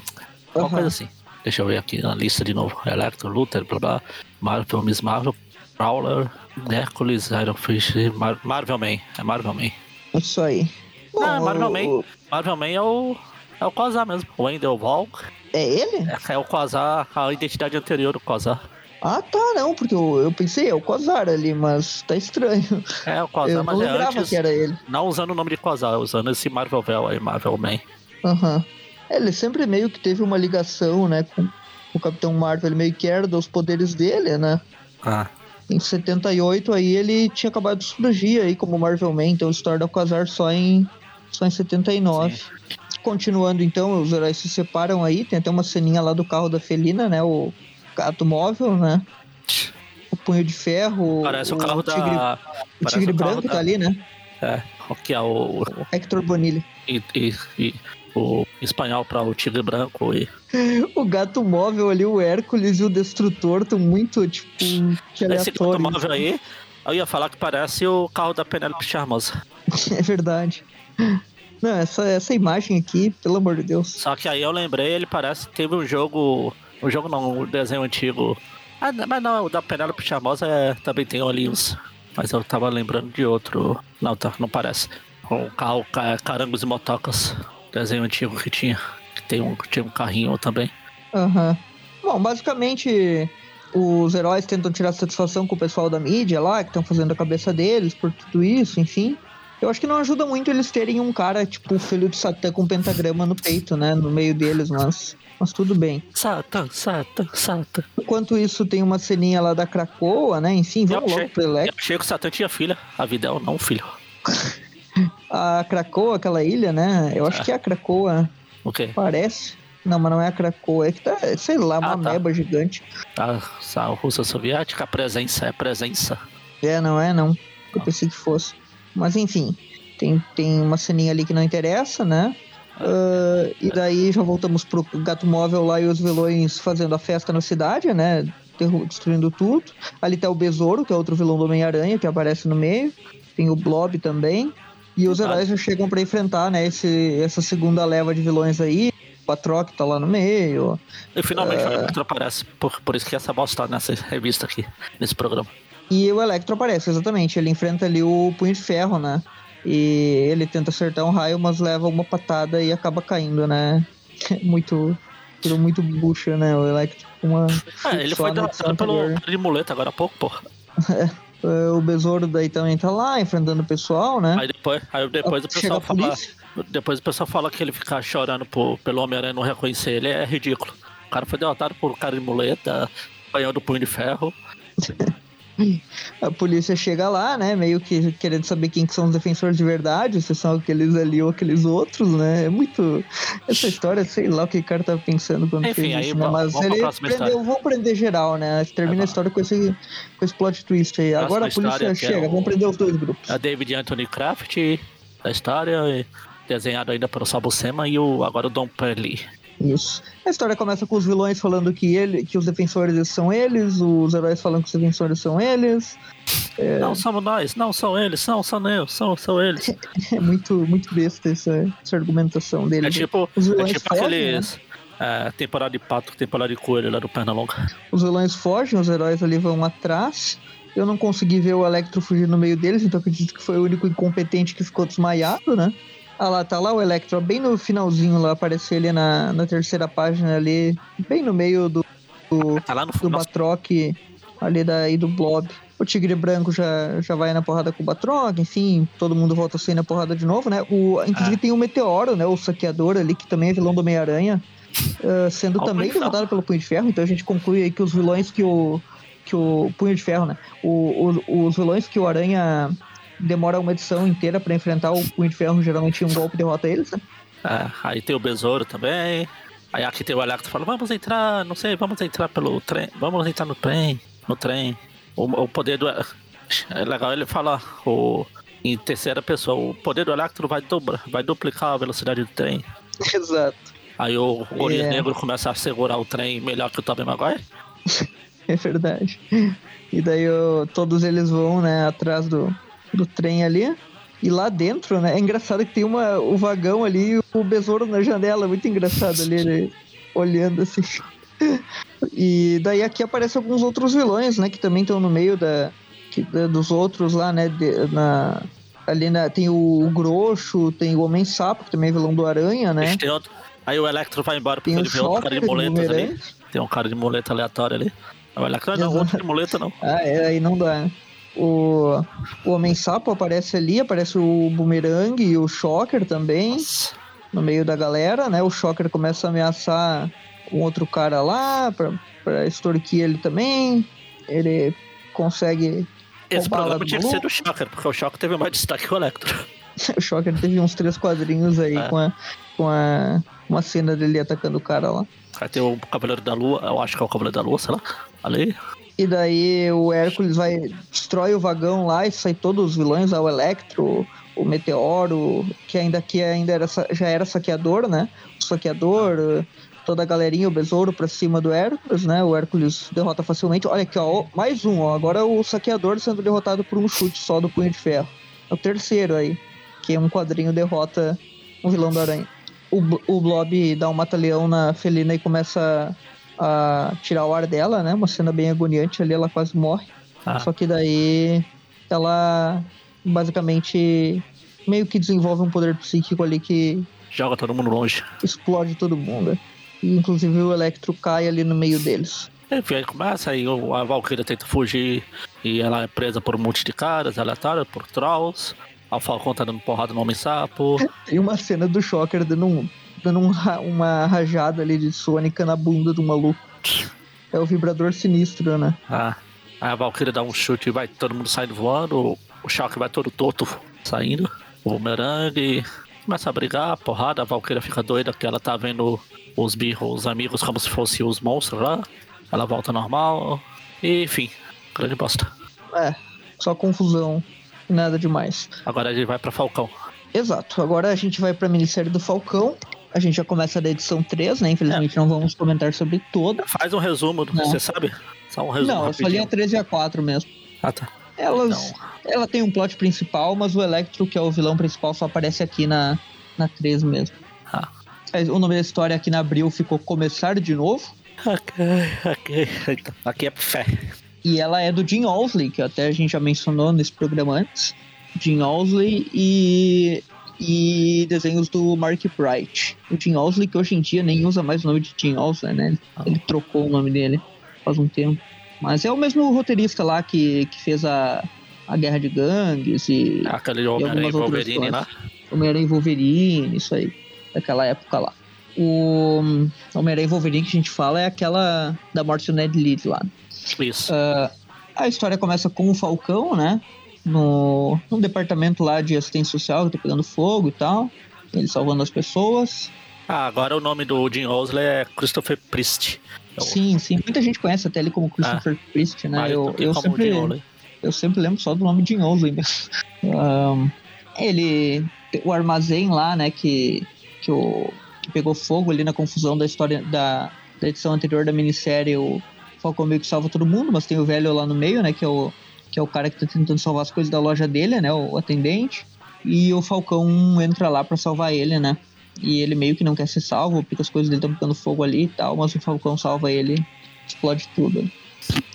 Alguma Aham. coisa assim. Deixa eu ver aqui na lista de novo. Electro, Luther, blá blá. Marvel, Miss Marvel, Prowler, Hércules, Iron Fist, Mar Marvel Man. É Marvel Man. isso aí. Bom, Não, é Marvel o- Man. o- Marvel Man é o. É o Quasar mesmo. O Wendell Volk. É ele? É, é o Quasar, a identidade anterior do Quasar. Ah, tá, não, porque eu, eu pensei, é o Quasar ali, mas tá estranho. É o Quasar, eu não mas é lembrava antes. que era ele. Não usando o nome de Quasar, usando esse Marvel Vel aí, Marvel Man. Aham. É, Ele sempre meio que teve uma ligação, né, com o Capitão Marvel, ele meio que herda os poderes dele, né? Ah, Em 78, aí ele tinha acabado de surgir aí como Marvel Man, então ele se torna o Quasar só em, só em 79. Continuando então, os heróis se separam aí, tem até uma ceninha lá do carro da Felina, né, o gato móvel, né? O punho de ferro, parece o, carro tigre, da. o tigre o branco da- tá ali, né? É, o que é o. O Hector Bonilha. E, e- e o espanhol para o tigre branco e. <laughs> O gato móvel ali, o Hércules e o Destrutor estão muito, tipo, que Esse aleatório. automóvel aí, eu ia falar que parece o carro da Penélope Charmosa. <laughs> É verdade. Não, essa, essa imagem aqui, pelo amor de Deus. Só que aí eu lembrei, ele parece que teve um jogo. Um jogo não, um desenho antigo. Ah, mas não, o da Penélope Charmosa é, também tem uns. Mas eu tava lembrando de outro. Não, tá, não parece. Um carro, ca- carangos e motocas. Desenho antigo que tinha. Que tem um, tinha um carrinho também. Aham. Bom, basicamente, os heróis tentam tirar satisfação com o pessoal da mídia lá, que estão fazendo a cabeça deles por tudo isso, enfim. Eu acho que não ajuda muito eles terem um cara, tipo, filho de Satã com um pentagrama no peito, né? No meio deles, mas, mas tudo bem. Sata, Sata, Sata. Enquanto isso, tem uma ceninha lá da Cracoa, né? Enfim, Eu vamos achei, logo pro eu Electro. achei que o Satã tinha filha. A Videl não, filho. <laughs> A Cracoa, aquela ilha, né? Eu acho Ah. que é a Cracoa, O quê? parece. Não, mas não é a Cracoa, é que tá, sei lá, uma Ah, tá. meba gigante. A, a Rússia Soviética, a presença é presença. É, não é, não. Eu pensei que fosse. Mas enfim, tem, tem uma ceninha ali que não interessa, né? Ah, e daí já voltamos pro gato móvel lá e os vilões fazendo a festa na cidade, né? Destruindo tudo. Ali tá o Besouro, que é outro vilão do Homem-Aranha, que aparece no meio. Tem o Blob também. E os heróis já chegam pra enfrentar, né? Esse, essa segunda leva de vilões aí. O Patroc tá lá no meio. E finalmente o Electro aparece. Por, por isso que essa bosta tá nessa revista aqui, nesse programa. E o Electro aparece, exatamente. Ele enfrenta ali o Punho de Ferro, né? E ele tenta acertar um raio, mas leva uma patada e acaba caindo, né? <laughs> Muito. Tudo muito bucha, né? O Electro com uma. É, ele foi edição derrotado pelo de muleta agora há pouco, pô. <laughs> É, O Besouro daí também tá lá, enfrentando o pessoal, né? Aí depois, aí depois o pessoal fala. Depois o pessoal fala que ele ficar chorando por, pelo Homem-Aranha não reconhecer ele é ridículo. O cara foi derrotado por um cara de muleta, ganhando o punho de ferro. <laughs> A polícia chega lá, né? Meio que querendo saber quem que são os defensores de verdade, se são aqueles ali ou aqueles outros, né? É muito. Essa história, sei lá o que o cara tava pensando quando Enfim, fez aí isso, né? Mas ele prendeu, vão prender geral, né? Termina É, a história com esse, com esse plot twist aí. Próxima Agora a polícia é chega, o- vão prender os dois grupos. A David Anthony Kraft da história, desenhado ainda pelo Sabucema, e o, agora o Dom Perli. Isso. A história começa com os vilões falando que, ele, que os defensores são eles, os heróis falando que os defensores são eles. Não somos nós, não são eles, não são eu, são, são eles. <laughs> É muito, muito besta essa, essa argumentação dele. É tipo, Os é tipo aqueles. É, temporada de pato, temporada de coelho lá do Pernalonga. Os vilões fogem, os heróis ali vão atrás. Eu não consegui ver o Electro fugir no meio deles, então acredito que foi o único incompetente que ficou desmaiado, né? Ah lá, tá lá o Electro, bem no finalzinho lá, apareceu ele na, na terceira página ali, bem no meio do, do, Tá lá no do. Batroc ali daí do Blob. O Tigre Branco já, já vai na porrada com o Batroc, enfim, todo mundo volta a sair na porrada de novo, né? O, inclusive Ah. tem o Meteoro, né? O saqueador ali, que também é vilão do Homem-Aranha, ah, sendo também derrotado pelo Punho de Ferro, então a gente conclui aí que os vilões que o. que o Punho de Ferro, né? O, o- os vilões que o Aranha demora uma edição inteira pra enfrentar o Punho de Ferro, geralmente um golpe derrota eles, né? É, aí tem o Besouro também. Aí aqui tem o Electro fala, vamos entrar, não sei, vamos entrar pelo trem, vamos entrar no trem, no trem. O, o poder do. <laughs> É legal, ele fala o, em terceira pessoa, o poder do Electro vai, dobrar, vai duplicar a velocidade do trem. <laughs> Exato. Aí o Gorilas É. Negro começa a segurar o trem melhor que o Tobey Maguire. <laughs> É verdade. E daí todos eles vão, né, atrás do, do trem ali. E lá dentro, né? É engraçado que tem uma, o vagão ali e o besouro na janela. Muito engraçado ali, ele olhando assim. <laughs> E daí aqui aparecem alguns outros vilões, né? Que também estão no meio da, que- da- dos outros lá, né? de- na, ali na, tem o, Groxo, tem o Homem-Sapo, que também é vilão do Aranha, né? Outro- Aí o Electro vai embora porque Tem o ele vê outro cara de o muletas ali. Tem um cara de muleta aleatório ali. O Electro não, Exato. outro de muleta não. Ah, é, aí não dá. né? O, o Homem-Sapo aparece ali, aparece o Boomerang e o Shocker também, Nossa. no meio da galera, né? O Shocker começa a ameaçar um outro cara lá pra, pra extorquir ele também. Ele consegue. Esse programa tinha que ser do Shocker, porque o Shocker teve mais destaque que o Electro. <laughs> O Shocker teve uns três quadrinhos aí É. com, a, com a, uma cena dele atacando o cara lá. Aí tem o Cavaleiro da Lua, eu acho que é o Cavaleiro da Lua, sei lá. Ali. E daí o Hércules vai, destrói o vagão lá e sai todos os vilões, o Electro, o Meteoro, que ainda que ainda era, já era saqueador, né? O saqueador, toda a galerinha, o besouro pra cima do Hércules, né? O Hércules derrota facilmente. Olha aqui, ó, mais um, ó. Agora o saqueador sendo derrotado por um chute só do punho de ferro. É o terceiro aí, que é um quadrinho derrota o vilão do Aranha. O, o Blob dá um mata-leão na Felina e começa a tirar o ar dela, né? Uma cena bem agoniante ali, ela quase morre. Ah, Só que daí ela basicamente meio que desenvolve um poder psíquico ali que joga todo mundo longe. explode todo mundo. E inclusive o Electro cai ali no meio deles. Enfim, aí começa, aí a Valkyria tenta fugir e ela é presa por um monte de caras aleatórios, por trolls. A Falcon tá dando porrada no Homem-Sapo. Tem uma cena do Shocker dando, um, dando um uma rajada ali de Sônica na bunda do maluco. É o vibrador sinistro, né? Ah, aí a Valkyria dá um chute e vai todo mundo saindo voando. O Shulk vai todo toto saindo. O Boomerang começa a brigar, porrada. A Valkyria fica doida porque ela tá vendo os birros, os amigos, como se fossem os monstros lá. Ela volta normal. E, enfim, grande bosta. É, só confusão. Nada demais. Agora a gente vai pra Falcão. Exato. Agora a gente vai pra minissérie do Falcão. A gente já começa da edição 3, né? Infelizmente não vamos comentar sobre toda. Faz um resumo, Não. você sabe? Só um resumo Não, eu só li a rapidinho. 3 e a 4 mesmo. Ah, tá. Elas. Ela tem um plot principal, mas o Electro, que é o vilão principal, só aparece aqui na, na 3 mesmo. Ah. É, O nome da história aqui na Abril ficou Começar de Novo. Ok, ok. Então, Aqui é fé. E ela é do Jim Owsley, que até a gente já mencionou nesse programa antes. Jim Owsley e, e desenhos do Mark Bright. O Jim Owsley, que hoje em dia nem usa mais o nome de Jim Owsley, né? Ele, ele trocou o nome dele faz um tempo. Mas é o mesmo roteirista lá que, que fez a, a Guerra de Gangues e Aquele Homem-Aranha e Wolverine lá. Homem-Aranha e Wolverine, isso aí, daquela época lá. O hum, Homem-Aranha e Wolverine que a gente fala é aquela da morte do Ned Leeds lá. Isso. Ah, a história começa com o Falcão, né? No, no departamento lá de assistência social que tá pegando fogo e tal. Ele salvando as pessoas. Ah, agora o nome do Jim Osley é Christopher Priest. É o- Sim, sim. Muita gente conhece até ele como Christopher Priest, né? mais Eu, eu, sempre, eu sempre lembro só do nome de Jim Owsley mesmo. <laughs> Ahn, ele. O armazém lá, né? Que, que, o, que pegou fogo ali na confusão da história da, da edição anterior da minissérie. O Falcão meio que salva todo mundo, mas tem o velho lá no meio, né? Que é o, que é o cara que tá tentando salvar as coisas da loja dele, né? O atendente. E o Falcão entra lá pra salvar ele, né? E ele meio que não quer ser salvo, porque as coisas dele estão pegando fogo ali e tal, mas o Falcão salva ele, explode tudo.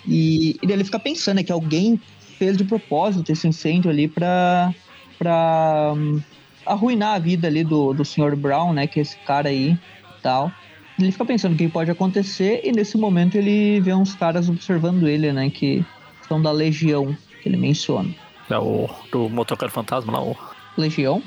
E, e ele fica pensando né, que alguém fez de propósito esse incêndio ali pra, pra hum, arruinar a vida ali do, do Sr. Brown, né? Que é esse cara aí tal. Ele fica pensando o que pode acontecer e nesse momento ele vê uns caras observando ele, né? Que da Legião, que ele menciona. É o do Motoqueiro Fantasma lá. O... Legião?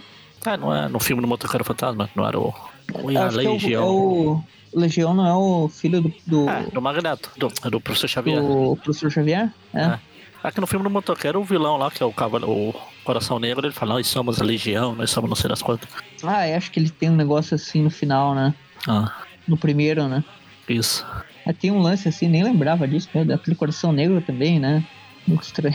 Ah, não é no filme do Motoqueiro Fantasma, não era o. o a que é o- Legião. É o, Legião não é o filho do, do, É, do Magneto, do, do Professor Xavier. do professor Xavier? É. É. Aqui no filme do Motoqueiro, o vilão lá, que é o, cavalo, o Coração Negro, ele fala: Nós somos a Legião, nós somos não sei das quantas. Ah, eu acho que ele tem um negócio assim no final, né? Ah, No primeiro, né? isso. Tem um lance assim, nem lembrava disso, né? Daquele coração negro também, né? Muito estranho.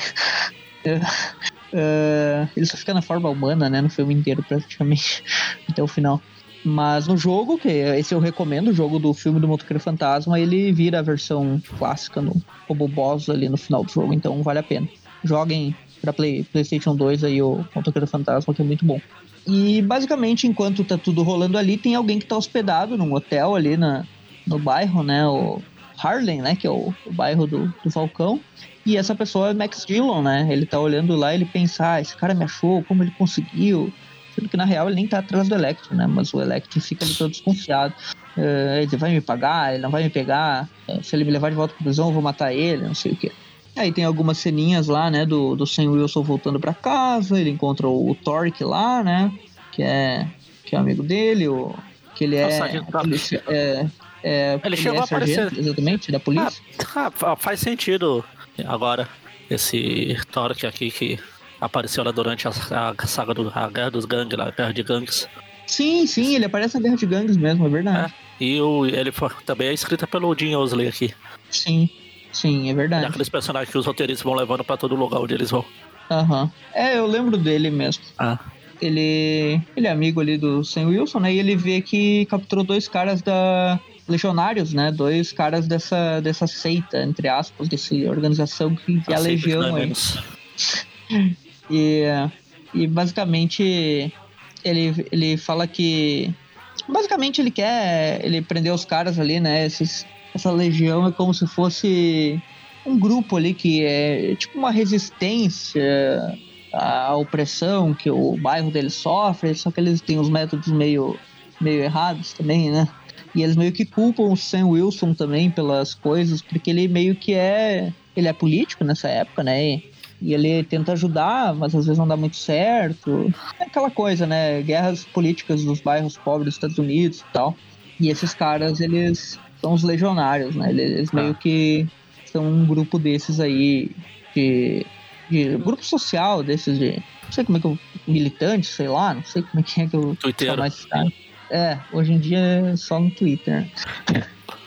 <laughs> É, ele só fica na forma humana, né? No filme inteiro, praticamente, <laughs> até o final. Mas no jogo, que esse eu recomendo, o jogo do filme do Motoqueiro Fantasma, ele vira a versão clássica no Robo Boss ali no final do jogo, então vale a pena. Joguem pra Play, PlayStation 2 aí o Motoqueiro Fantasma, que é muito bom. E basicamente, enquanto tá tudo rolando ali, tem alguém que tá hospedado num hotel ali na, no bairro, né? O Harlem, né? Que é o, o bairro do, do Falcão. E essa pessoa é Max Dillon, né? Ele tá olhando lá e ele pensa, ah, esse cara me achou, como ele conseguiu? Sendo que na real ele nem tá atrás do Electro, né? Mas o Electro fica ali todo desconfiado. Eh, ele vai me pagar, ele não vai me pegar. Eh, se ele me levar de volta pra prisão, eu vou matar ele, não sei o quê. Aí tem algumas ceninhas lá, né, do, do Sam Wilson voltando pra casa, ele encontra o, o Torque lá, né, que é, que é amigo dele, o, que ele É é... É, é, Ele chegou é a aparecer. Exatamente, da polícia. Ah, ah, faz sentido agora esse Torque aqui que apareceu lá durante a, a saga do a Guerra dos Gangues, lá, a Guerra de Gangues. Sim, sim, ele aparece na Guerra de Gangues mesmo, é verdade. E o, ele foi, também é escrita pelo Jim Osley aqui. Sim, sim, é É verdade. aqueles personagens que os roteiristas vão levando pra todo lugar onde eles vão. Aham. É, eu lembro dele mesmo. Ah, Ele, ele é amigo ali do Sam Wilson, né? E ele vê que capturou dois caras da Legionários, né? Dois caras dessa, dessa seita, entre aspas, dessa organização que é a Legião é aí. E, e basicamente ele, ele fala que. Basicamente ele quer. Ele prender os caras ali, né? Esses, essa legião é como se fosse um grupo ali que é tipo uma resistência à opressão que o bairro deles sofre, só que eles têm os métodos meio, meio errados também, né? E eles meio que culpam o Sam Wilson também pelas coisas, porque ele meio que é. Ele é político nessa época, né? E, ele tenta ajudar, mas às vezes não dá muito certo. É aquela coisa, né? Guerras políticas dos bairros pobres dos Estados Unidos e tal. E esses caras, eles são os legionários, né? Eles meio ah. que são um grupo desses aí de, de grupo social desses de não sei como é que eu militante, sei lá, não sei como é que é que eu Twitter. mais é, hoje em dia é só no Twitter.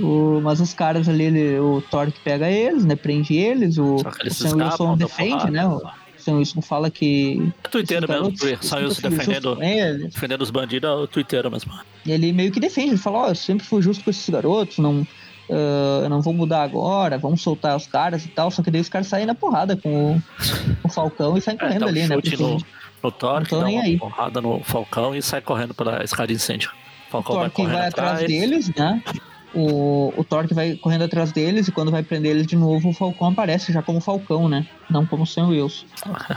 o, mas os caras ali, ele, o Torque pega eles, né? Prende eles, o, o Sam Wilson defende, né? O Sam Wilson fala que. É Twitter mesmo, saiu se defendendo, defendendo os bandidos, é o Twitter mesmo. Ele meio que defende, ele fala, ó, oh, eu sempre fui justo com esses garotos, não. Uh, não vou mudar agora, vamos soltar os caras e tal. Só que daí os caras saem na porrada com o, com o Falcão e saem é, correndo ali, né? No, no Torque, dá uma aí. porrada no Falcão e sai correndo pela escada de incêndio. O Falcão o vai, vai atrás, atrás deles, né? O, o Torque vai correndo atrás deles e quando vai prender eles de novo, o Falcão aparece já como Falcão, né? Não como Sam Wilson.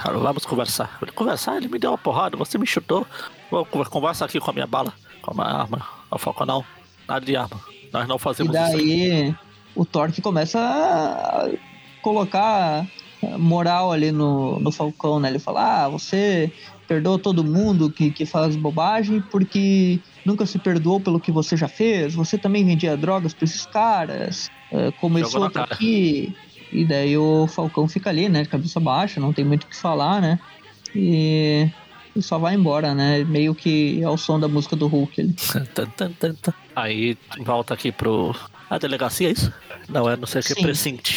Vamos conversar. Conversar, ele me deu uma porrada, você me chutou. Vou conversar aqui com a minha bala, com a minha arma. O Falcão não, nada de arma. Nós não fazemos e daí, isso. o Torque começa a colocar moral ali no, no Falcão, né? Ele fala: Ah, você perdoa todo mundo que, que faz bobagem porque nunca se perdoou pelo que você já fez. Você também vendia drogas pra esses caras, uh, como esse outro aqui. E daí o Falcão fica ali, né? De cabeça baixa, não tem muito o que falar, né? E, e só vai embora, né? Meio que ao som da música do Hulk ali. <laughs> Aí volta aqui pro. A delegacia, é isso? Não, é não sei o que, precinto.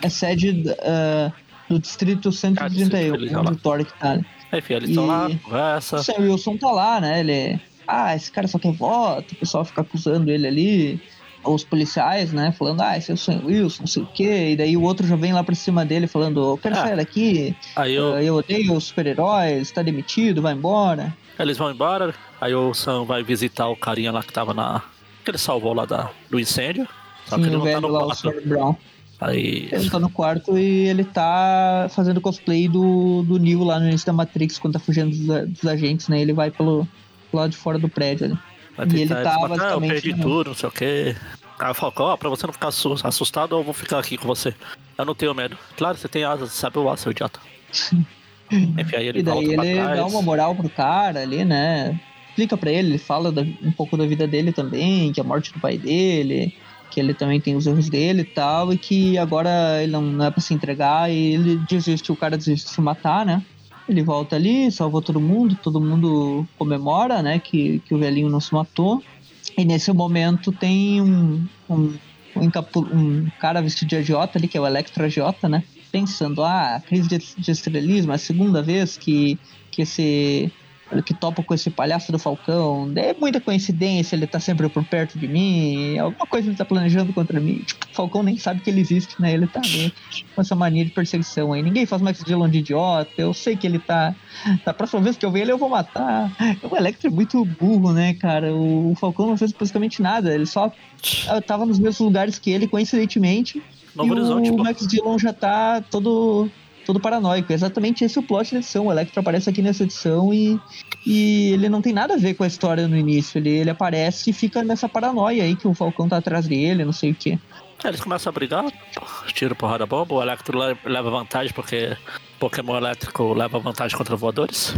É sede uh, do Distrito 131, ah, onde o Torque tá. Enfim, eles estão lá, conversa. O Sam Wilson tá lá, né? Ele. Ah, esse cara só quer voto, o pessoal fica acusando ele ali. Os policiais, né? Falando, ah, esse é o Sam Wilson, não sei o quê. E daí o outro já vem lá pra cima dele falando, eu quero ah, sair daqui. Aí eu... Eu odeio os super-heróis, tá demitido, vai embora. Eles vão embora, aí o Sam vai visitar o carinha lá que tava na. Que ele salvou lá da... do incêndio. Só Sim, que ele não tá no quarto. O Brown. Aí... Ele tá no quarto e ele tá fazendo cosplay do, do Neo lá no início da Matrix, quando tá fugindo dos, dos agentes, né? Ele vai pelo, pelo lado de fora do prédio ali. e ele tá basicamente... Ah, eu perdi tudo, não sei o quê. Aí o Falcão, ó, pra você não ficar assustado, eu vou ficar aqui com você. Eu não tenho medo. Claro, você tem asas, sabe voar, seu idiota. Enfim, aí ele e daí ele dá uma moral pro cara ali, né? Explica pra ele, ele fala da, um pouco da vida dele também, que a morte do pai dele, que ele também tem os erros dele e tal, e que agora ele não, não é pra se entregar e ele desiste, o cara desiste de se matar, né? Ele volta ali, salvou todo mundo, todo mundo comemora, né, que, que o velhinho não se matou. E nesse momento tem um, um, um, um cara vestido de agiota ali, que é o Electro Agiota, né? Pensando, ah, crise de, de estrelismo, é a segunda vez que, que esse que topa com esse palhaço do Falcão. É muita coincidência, ele tá sempre por perto de mim. Alguma coisa ele tá planejando contra mim. Tipo, o Falcão nem sabe que ele existe, né? Ele tá ali, com essa mania de perseguição aí. Ninguém faz mais Dillon de idiota. Eu sei que ele tá. Da próxima vez que eu ver ele, eu vou matar. O Electro é muito burro, né, cara? O Falcão não fez basicamente nada. Ele só tava nos mesmos lugares que ele, coincidentemente. Novo e Horizonte, o Max Dillon já tá todo todo paranoico. exatamente esse é o plot da edição. O Electro aparece aqui nessa edição e, e ele não tem nada a ver com a história no início. Ele, ele aparece e fica nessa paranoia aí que o Falcão tá atrás dele, não sei o quê. É, eles começam a brigar, tiro porrada bomba, o Electro leva vantagem porque Pokémon elétrico leva vantagem contra voadores.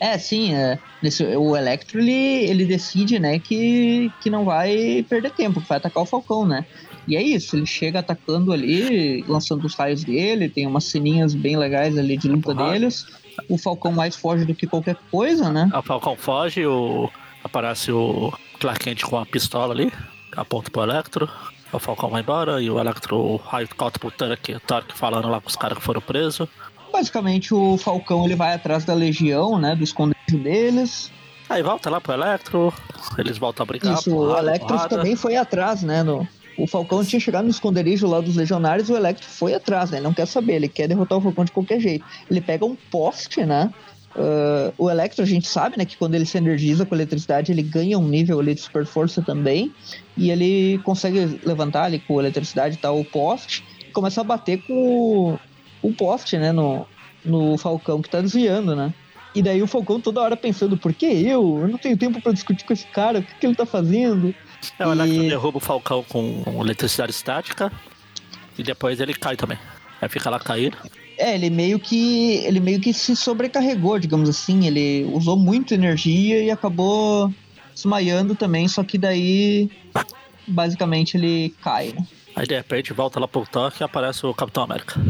É, sim, é. Nesse, o Electro ele, ele decide, né, que, que não vai perder tempo, que vai atacar o Falcão, né? E é isso, ele chega atacando ali, lançando os raios dele, tem umas ceninhas bem legais ali de luta deles. O Falcão mais foge do que qualquer coisa, né? O Falcão foge, o... aparece o Clark Kent com a pistola ali, aponta pro Electro. O Falcão vai embora e o Electro o raio corta pro Turk, Turk falando lá com os caras que foram presos. Basicamente o Falcão ele vai atrás da Legião, né? Do esconderijo deles. Aí volta lá pro Electro, eles voltam a brigar. Isso, o Electro também foi atrás, né? No, o Falcão tinha chegado no esconderijo lá dos Legionários o Electro foi atrás, né? Ele não quer saber, ele quer derrotar o Falcão de qualquer jeito. Ele pega um poste, né? Uh, o Electro, a gente sabe, né, que quando ele se energiza com eletricidade, ele ganha um nível ali de super força também. E ele consegue levantar ali com eletricidade tal o poste. E começa a bater com o, o poste, né, no, no Falcão que tá desviando, né? E daí o Falcão toda hora pensando, por que eu? Eu não tenho tempo para discutir com esse cara, o que, que ele tá fazendo? É, o Electro derruba o Falcão com eletricidade estática e depois ele cai também. Aí fica lá caído. É, ele meio que ele meio que se sobrecarregou, digamos assim. Ele usou muito energia e acabou desmaiando também, só que daí basicamente ele cai, né? Aí de repente volta lá pro tanque e aparece o Capitão América.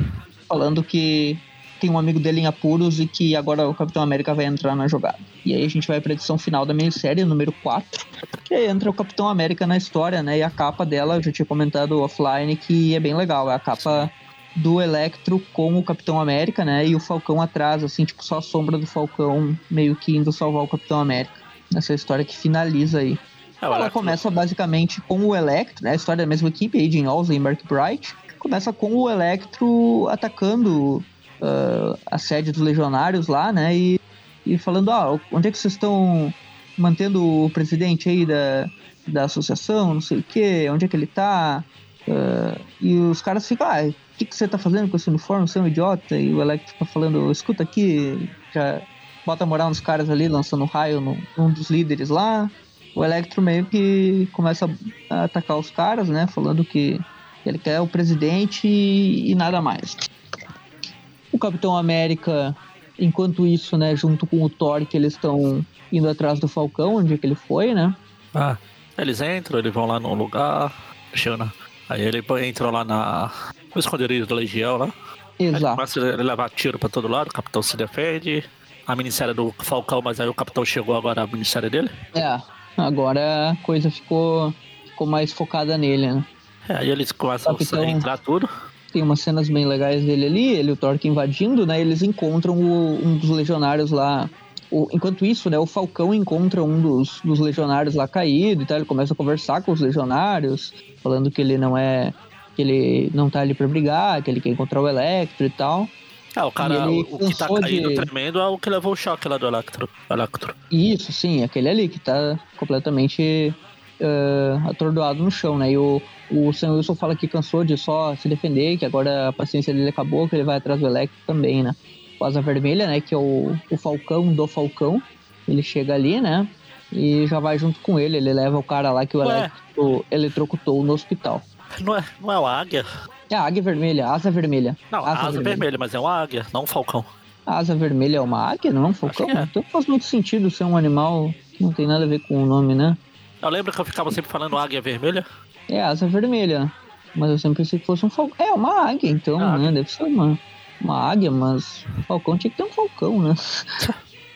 Falando que tem um amigo dele em apuros e que agora o Capitão América vai entrar na jogada. E aí a gente vai pra edição final da minissérie, número 4, que entra o Capitão América na história, né? E a capa dela, eu já tinha comentado offline, que é bem legal. É a capa do Electro com o Capitão América, né? E o Falcão atrás, assim, tipo, só a sombra do Falcão meio que indo salvar o Capitão América. Essa é história que finaliza aí. É, Ela Electro... começa basicamente com o Electro, né? A história da mesma equipe, Agent Olsen e Mark Bright. Começa com o Electro atacando uh, a sede dos Legionários lá, né? E, e falando, ah, onde é que vocês estão mantendo o presidente aí da, da associação, não sei o quê, onde é que ele tá? Uh, e os caras ficam, ah, que, que você tá fazendo com esse uniforme? Você é um idiota? E o Electro fica falando, escuta aqui, já bota moral nos caras ali, lançando raio no, num dos líderes lá. O Electro meio que começa a atacar os caras, né? Falando que ele quer o presidente e, e nada mais. O Capitão América, enquanto isso, né, junto com o Thor, que eles estão indo atrás do Falcão, onde é que ele foi, né? Ah, eles entram, eles vão lá no lugar, Xana. Aí ele entra lá na, o esconderijo da Legião lá. Exato. Aí começa a levar tiro pra todo lado, o capitão se defende. A minissérie do Falcão, mas aí o capitão chegou agora a minissérie dele. É, agora a coisa ficou, ficou mais focada nele, né? É, aí eles começam capitão... a entrar tudo. Tem umas cenas bem legais dele ali, ele e o Torque invadindo, né? Eles encontram o, um dos legionários lá. O, enquanto isso, né, o Falcão encontra um dos, dos legionários lá caído e tal. Ele começa a conversar com os legionários, falando que ele não é que ele não tá ali pra brigar, que ele quer encontrar o Electro e tal. É, o cara, o, o que tá caído de... tremendo é o que levou o choque lá do Electro. Electro. Isso, sim, aquele ali que tá completamente uh, atordoado no chão, né? E o, o Sam Wilson fala que cansou de só se defender, que agora a paciência dele acabou, que ele vai atrás do Electro também, né? O Asa Vermelha, né? Que é o, o Falcão do Falcão. Ele chega ali, né? E já vai junto com ele. Ele leva o cara lá que o Electro eletrocutou no hospital. Não é, não é o águia? É a águia vermelha, asa vermelha. Não, asa, asa vermelha. vermelha. mas é uma águia, não um falcão. A asa vermelha é uma águia, não é um falcão? É. Então faz muito sentido ser um animal que não tem nada a ver com o nome, né? Eu lembro que eu ficava sempre falando águia vermelha. É, asa vermelha. Mas eu sempre pensei que fosse um falcão. É, uma águia, então, né? Águia. Deve ser uma, uma águia, mas falcão tinha que ter um falcão, né?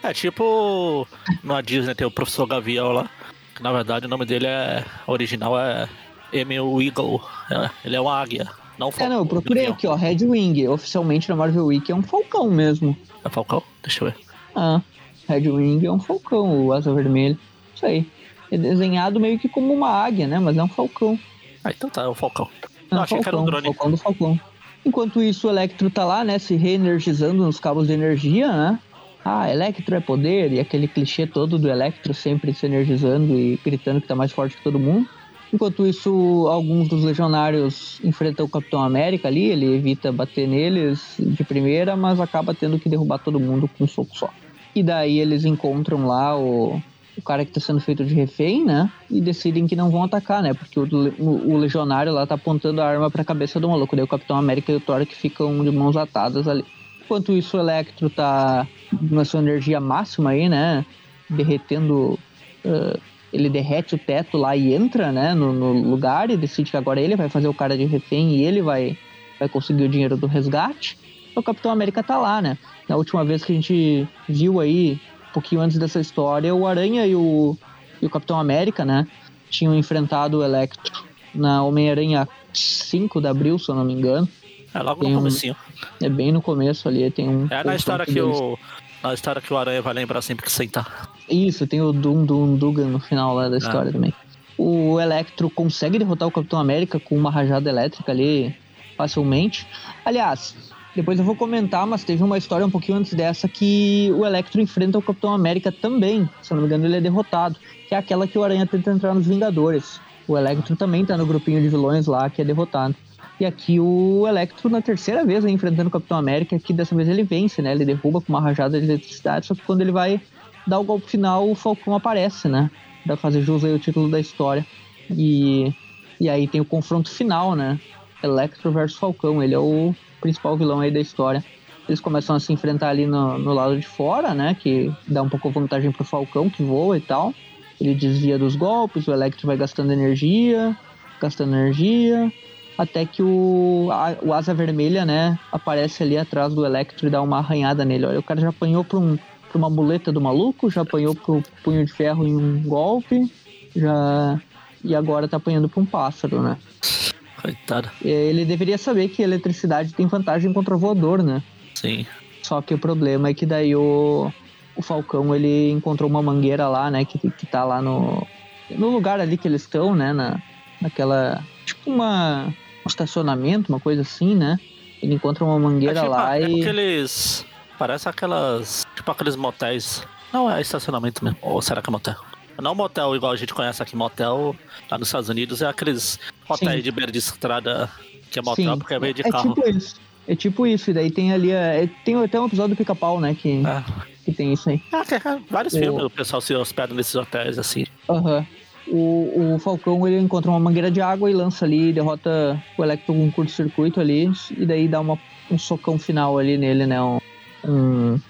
É tipo na Disney tem o professor Gavião lá. Que na verdade o nome dele é. original é Emil Eagle. É, ele é uma águia, não falcão. É, não, eu procurei aqui, ó. Red Wing. Oficialmente na Marvel Week é um falcão mesmo. É falcão? Deixa eu ver. Ah, Red Wing é um falcão, o asa vermelho. Isso aí. É desenhado meio que como uma águia, né? Mas é um falcão. Ah, então tá, é um falcão. Não, achei falcão, que era um drone. Falcão do falcão. Enquanto isso, o Electro tá lá, né? Se reenergizando nos cabos de energia, né? Ah, Electro é poder, e aquele clichê todo do Electro sempre se energizando e gritando que tá mais forte que todo mundo. Enquanto isso, alguns dos legionários enfrentam o Capitão América ali, ele evita bater neles de primeira, mas acaba tendo que derrubar todo mundo com um soco só. E daí eles encontram lá o, o cara que está sendo feito de refém, né? E decidem que não vão atacar, né? Porque o, o, o legionário lá tá apontando a arma para a cabeça do maluco. Daí o Capitão América e o Thor que ficam de mãos atadas ali. Enquanto isso, o Electro tá na sua energia máxima aí, né? Derretendo uh, ele derrete o teto lá e entra, né, no, no, lugar e decide que agora ele vai fazer o cara de refém e ele vai, vai conseguir o dinheiro do resgate. O Capitão América tá lá, né? Na última vez que a gente viu aí, pouquinho antes dessa história, o Aranha e o, e o Capitão América, né, tinham enfrentado o Electro na Homem-Aranha 5 de abril, se eu não me engano. É logo tem no comecinho. Um, é bem no começo ali, tem um... É na história que o... Na história que o Aranha vai lembrar sempre que sentar. Isso, tem o Doom Doom Dugan no final lá da história ah. também. O Electro consegue derrotar o Capitão América com uma rajada elétrica ali facilmente. Aliás, Depois eu vou comentar, mas teve uma história um pouquinho antes dessa que o Electro enfrenta o Capitão América também. Se eu não me engano, ele é derrotado. Que é aquela que o Aranha tenta entrar nos Vingadores. O Electro também tá no grupinho de vilões lá que é derrotado. E aqui o Electro, na terceira vez, né, enfrentando o Capitão América, que dessa vez ele vence, né? Ele derruba com uma rajada de eletricidade, só que quando ele vai dar o golpe final, o Falcão aparece, né? Pra fazer jus aí o título da história. E, e aí tem o confronto final, né? Electro versus Falcão. Ele é o principal vilão aí da história. Eles começam a se enfrentar ali no, no lado de fora, né? Que dá um pouco vantagem pro Falcão, que voa e tal. Ele desvia dos golpes, o Electro vai gastando energia, gastando energia, até que o, a, o Asa Vermelha, né, aparece ali atrás do Electro e dá uma arranhada nele. Olha, o cara já apanhou pra, um, pra uma muleta do maluco, já apanhou pro punho de ferro em um golpe, já. E agora tá apanhando pra um pássaro, né? Coitado. Ele deveria saber que a eletricidade tem vantagem contra o voador, né? Sim. Só que o problema é que daí o, o Falcão ele encontrou uma mangueira lá, né? Que, que tá lá no, no lugar ali que eles estão, né? Na, naquela. Tipo uma um estacionamento, uma coisa assim, né? Ele encontra uma mangueira É tipo, lá é e. aqueles. Parece aquelas. Tipo aqueles motéis. Não, é estacionamento mesmo. Ou será que é motel? Não motel igual a gente conhece aqui, motel lá nos Estados Unidos é aqueles motéis Sim. de beira de estrada que é motel Sim, porque é meio de é carro. tipo isso. É tipo isso, e daí tem ali. é, tem até um episódio do pica-pau, né? Que, É. que tem isso aí. Ah, é, vários O- filmes o pessoal se hospeda nesses hotéis assim. Aham. O, o Falcão ele encontra uma mangueira de água e lança ali, derrota o Electro com um curto-circuito ali, e daí dá uma, um socão final ali nele, né? Um, um,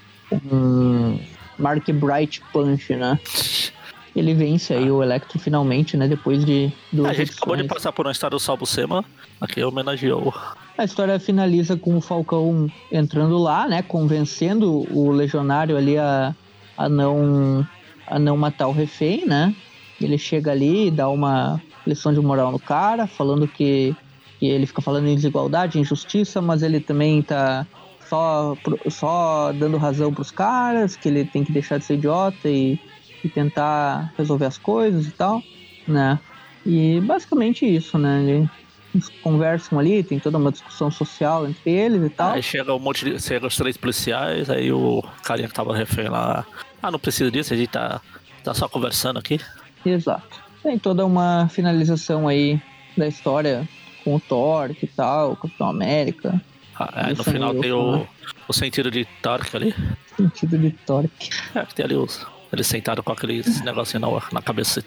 um Mark Bright Punch, né? <laughs> Ele vence aí o Electro finalmente, né? Depois de a gente acabou de edições. passar por uma história do Salvo Sema, aqui homenageou. A história finaliza com o Falcão entrando lá, né? Convencendo o Legionário ali a, a não a não matar o refém, né? Ele chega ali e dá uma lição de moral no cara, falando que, que ele fica falando em desigualdade, injustiça, mas ele também tá só, só dando razão pros caras, que ele tem que deixar de ser idiota e, e tentar resolver as coisas e tal, né? E basicamente isso, né? Ele- eles conversam ali, tem toda uma discussão social entre eles e tal. Aí chega um monte de. Chega os três policiais, aí o carinha que tava refém lá. Ah, não precisa disso, a gente tá, tá só conversando aqui. Exato. Tem toda uma finalização aí da história com o Thor e tal, o Capitão América, Ah, aí no Isso final tem o, o sentido de torque ali. sentido de torque. É, que tem ali os. Eles sentaram com aqueles negocinho na, na cabeça.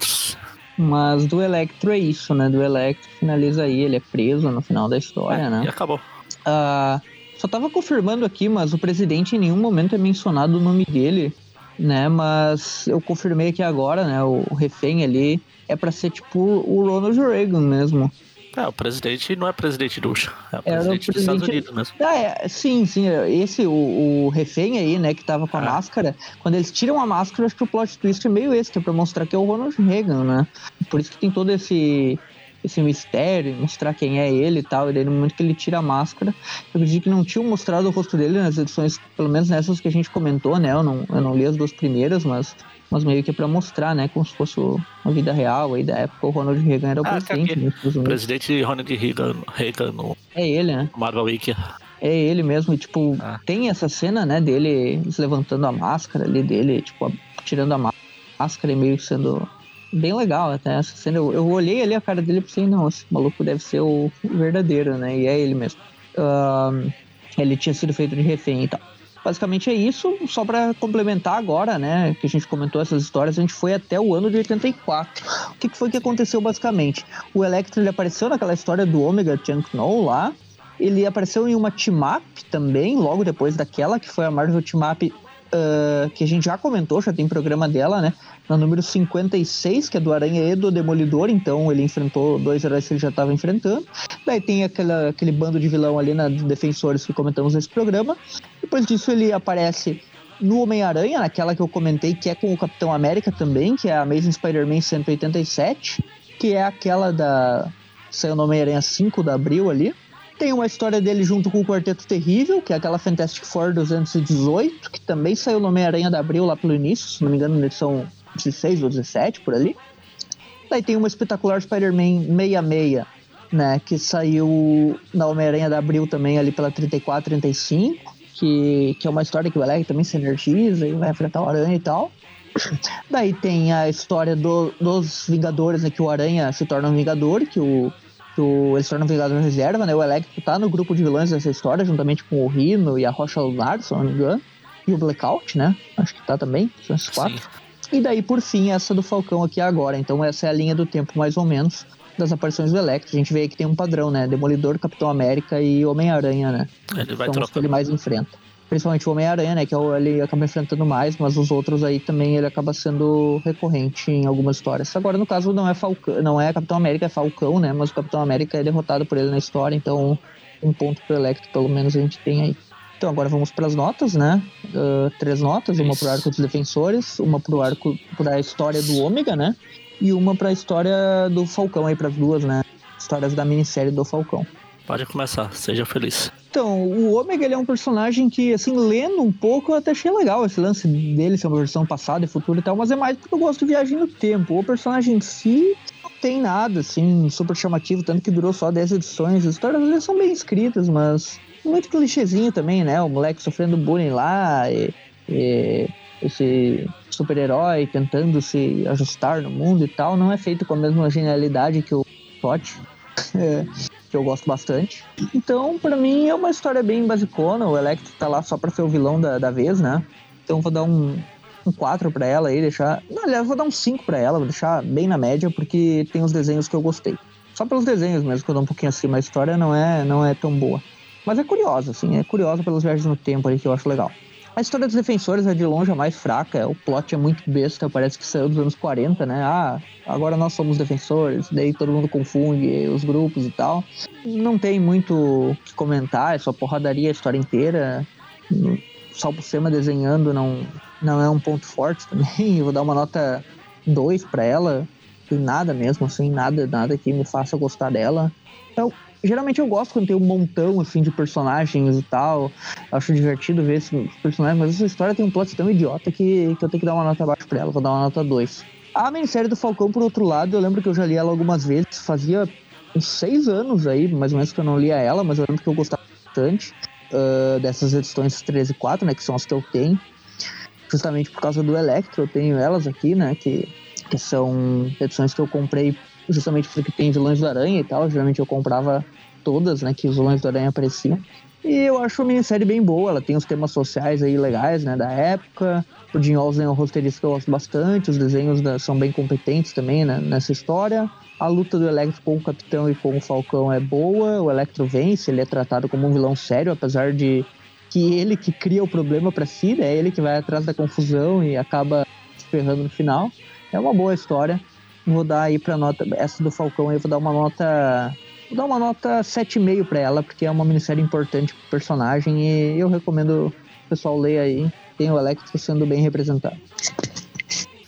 Mas do Electro é isso, né? Do Electro finaliza aí, ele é preso no final da história, E né? acabou. Ah, só tava confirmando aqui, mas o presidente em nenhum momento é mencionado o nome dele, né? Mas eu confirmei aqui agora, né? O, o refém ali é pra ser tipo o Ronald Reagan mesmo. É, o presidente não é presidente ducha. É o Era o presidente dos Estados presidente- Unidos mesmo. Ah, é, sim, sim. Esse, o, o refém aí, né, que tava com a Ah. máscara, quando eles tiram a máscara, acho que o plot twist é meio esse, que é pra mostrar que é o Ronald Reagan, né? Por isso que tem todo esse, esse mistério, mostrar quem é ele e tal. E daí no momento que ele tira a máscara, eu acredito que não tinham mostrado o rosto dele nas edições, pelo menos nessas que a gente comentou, né? Eu não, eu não li as duas primeiras, mas, mas meio que é pra mostrar, né? Como se fosse o- a vida real aí da época, o Ronald Reagan era o Ah, tá presidente Unidos. presidente Ronald Reagan, Reagan no É ele, né? Marvel Wiki. É ele mesmo, e tipo, Ah. tem essa cena, né, dele levantando a máscara ali dele, tipo, tirando a má- máscara e meio que sendo bem legal até essa cena. Eu, eu olhei ali a cara dele e pensei, não, esse maluco deve ser o verdadeiro, né, e é ele mesmo. Ahn, ele tinha sido feito de refém e tal. Basicamente é isso, só pra complementar agora, né, que a gente comentou essas histórias, a gente foi até o ano de 84. O que, que foi que aconteceu basicamente? O Electro ele apareceu naquela história do Omega Chunk No lá, ele apareceu em uma team-up também, logo depois daquela, que foi a Marvel Team-up ah, que a gente já comentou, já tem programa dela, né? Na número 56, que é do Aranha e do Demolidor, então ele enfrentou dois heróis que ele já estava enfrentando. Daí tem aquela, aquele bando de vilão ali na dos Defensores que comentamos nesse programa. Depois disso ele aparece no Homem-Aranha, naquela que eu comentei, que é com o Capitão América também, que é a Amazing Spider-Man 187, que é aquela da. Saiu no Homem-Aranha 5 de abril ali. Tem uma história dele junto com o Quarteto Terrível, que é aquela Fantastic Four 218, que também saiu no Homem-Aranha da Abril lá pelo início, se não me engano, na edição 16 ou 17, por ali. Daí tem uma espetacular Spider-Man 66, né? Que saiu na Homem-Aranha da Abril também ali pela 34, 35. Que, que é uma história que o Electro também se energiza e vai enfrentar o Aranha e tal. Daí tem a história do, dos Vingadores, né? Que o Aranha se torna um Vingador, que o, que o ele se torna um Vingador reserva, né? O Electro tá no grupo de vilões dessa história, juntamente com o Rino e a Rocha Lunar, se não me engano. E o Blackout, né? Acho que tá também, são esses quatro. Sim. E daí, por fim, essa do Falcão aqui agora. Então, essa é a linha do tempo, mais ou menos, das aparições do Electro. A gente vê que tem um padrão, né? Demolidor, Capitão América e Homem-Aranha, né? Ele vai São os que ele mais enfrenta. Principalmente o Homem-Aranha, né? Que é ele acaba enfrentando mais, mas os outros aí também ele acaba sendo recorrente em algumas histórias. Agora, no caso, não é Falcão, não é Capitão América, é Falcão, né? Mas o Capitão América é derrotado por ele na história, então um ponto pro Electro, pelo menos, a gente tem aí. Então agora vamos para as notas, né? Uh, três notas, uma para o arco dos defensores, uma para o arco para a história do Ômega, né? E uma para a história do Falcão aí para as duas, né? Histórias da minissérie do Falcão. Pode começar, seja feliz. Então, o Ômega ele é um personagem que, assim, lendo um pouco, eu até achei legal esse lance dele ser uma versão passada e futura e tal, mas é mais porque eu gosto de viagem no tempo. O personagem em si não tem nada, assim, super chamativo, tanto que durou só 10 edições. As histórias dele são bem escritas, mas muito clichêzinho também, né? O moleque sofrendo bullying lá, e, e esse super-herói tentando se ajustar no mundo e tal, não é feito com a mesma genialidade que o <laughs> é, que eu gosto bastante. Então, para mim, é uma história bem basicona. O Electro tá lá só pra ser o vilão da, da vez, né? Então, vou dar um, um 4 pra ela aí, deixar. Não, aliás, vou dar um 5 pra ela, vou deixar bem na média, porque tem os desenhos que eu gostei. Só pelos desenhos mesmo, que eu dou um pouquinho acima. A história não é, não é tão boa. Mas é curiosa, assim, é curiosa pelas viagens no tempo ali que eu acho legal. A história dos defensores é de longe a mais fraca, o plot é muito besta, parece que saiu dos anos 40, né? Ah, agora nós somos defensores, daí todo mundo confunde os grupos e tal. Não tem muito o que comentar, é só porradaria a história inteira. Só por cima desenhando não, não é um ponto forte também. <laughs> Eu vou dar uma nota 2 para ela. Tem nada mesmo, assim, nada, nada que me faça gostar dela. Então, Geralmente eu gosto quando tem um montão assim de personagens e tal. Acho divertido ver esses personagens, mas essa história tem um plot tão idiota que, que eu tenho que dar uma nota abaixo pra ela. Vou dar uma nota 2. A minissérie do Falcão, por outro lado, eu lembro que eu já li ela algumas vezes. Fazia uns seis anos aí, mais ou menos, que eu não lia ela, mas eu lembro que eu gostava bastante uh, dessas edições 13 e 4, né? Que são as que eu tenho. Justamente por causa do Electro, eu tenho elas aqui, né? Que, que são edições que eu comprei justamente porque tem vilões do Aranha e tal. Geralmente eu comprava todas, né? Que os vilões do Aranha apareciam. E eu acho a minissérie bem boa, ela tem os temas sociais aí legais, né, da época. O Jim Olsen é um roteirista que eu gosto bastante, os desenhos da, são bem competentes também né, nessa história. A luta do Electro com o Capitão e com o Falcão é boa, o Electro vence, ele é tratado como um vilão sério, apesar de que ele que cria o problema para si, né, ele que vai atrás da confusão e acaba se ferrando no final. É uma boa história vou dar aí pra nota. Essa do Falcão aí, vou dar uma nota. Vou dar uma nota 7,5 pra ela, porque é uma minissérie importante pro personagem e eu recomendo o pessoal ler aí. Tem o Electro sendo bem representado.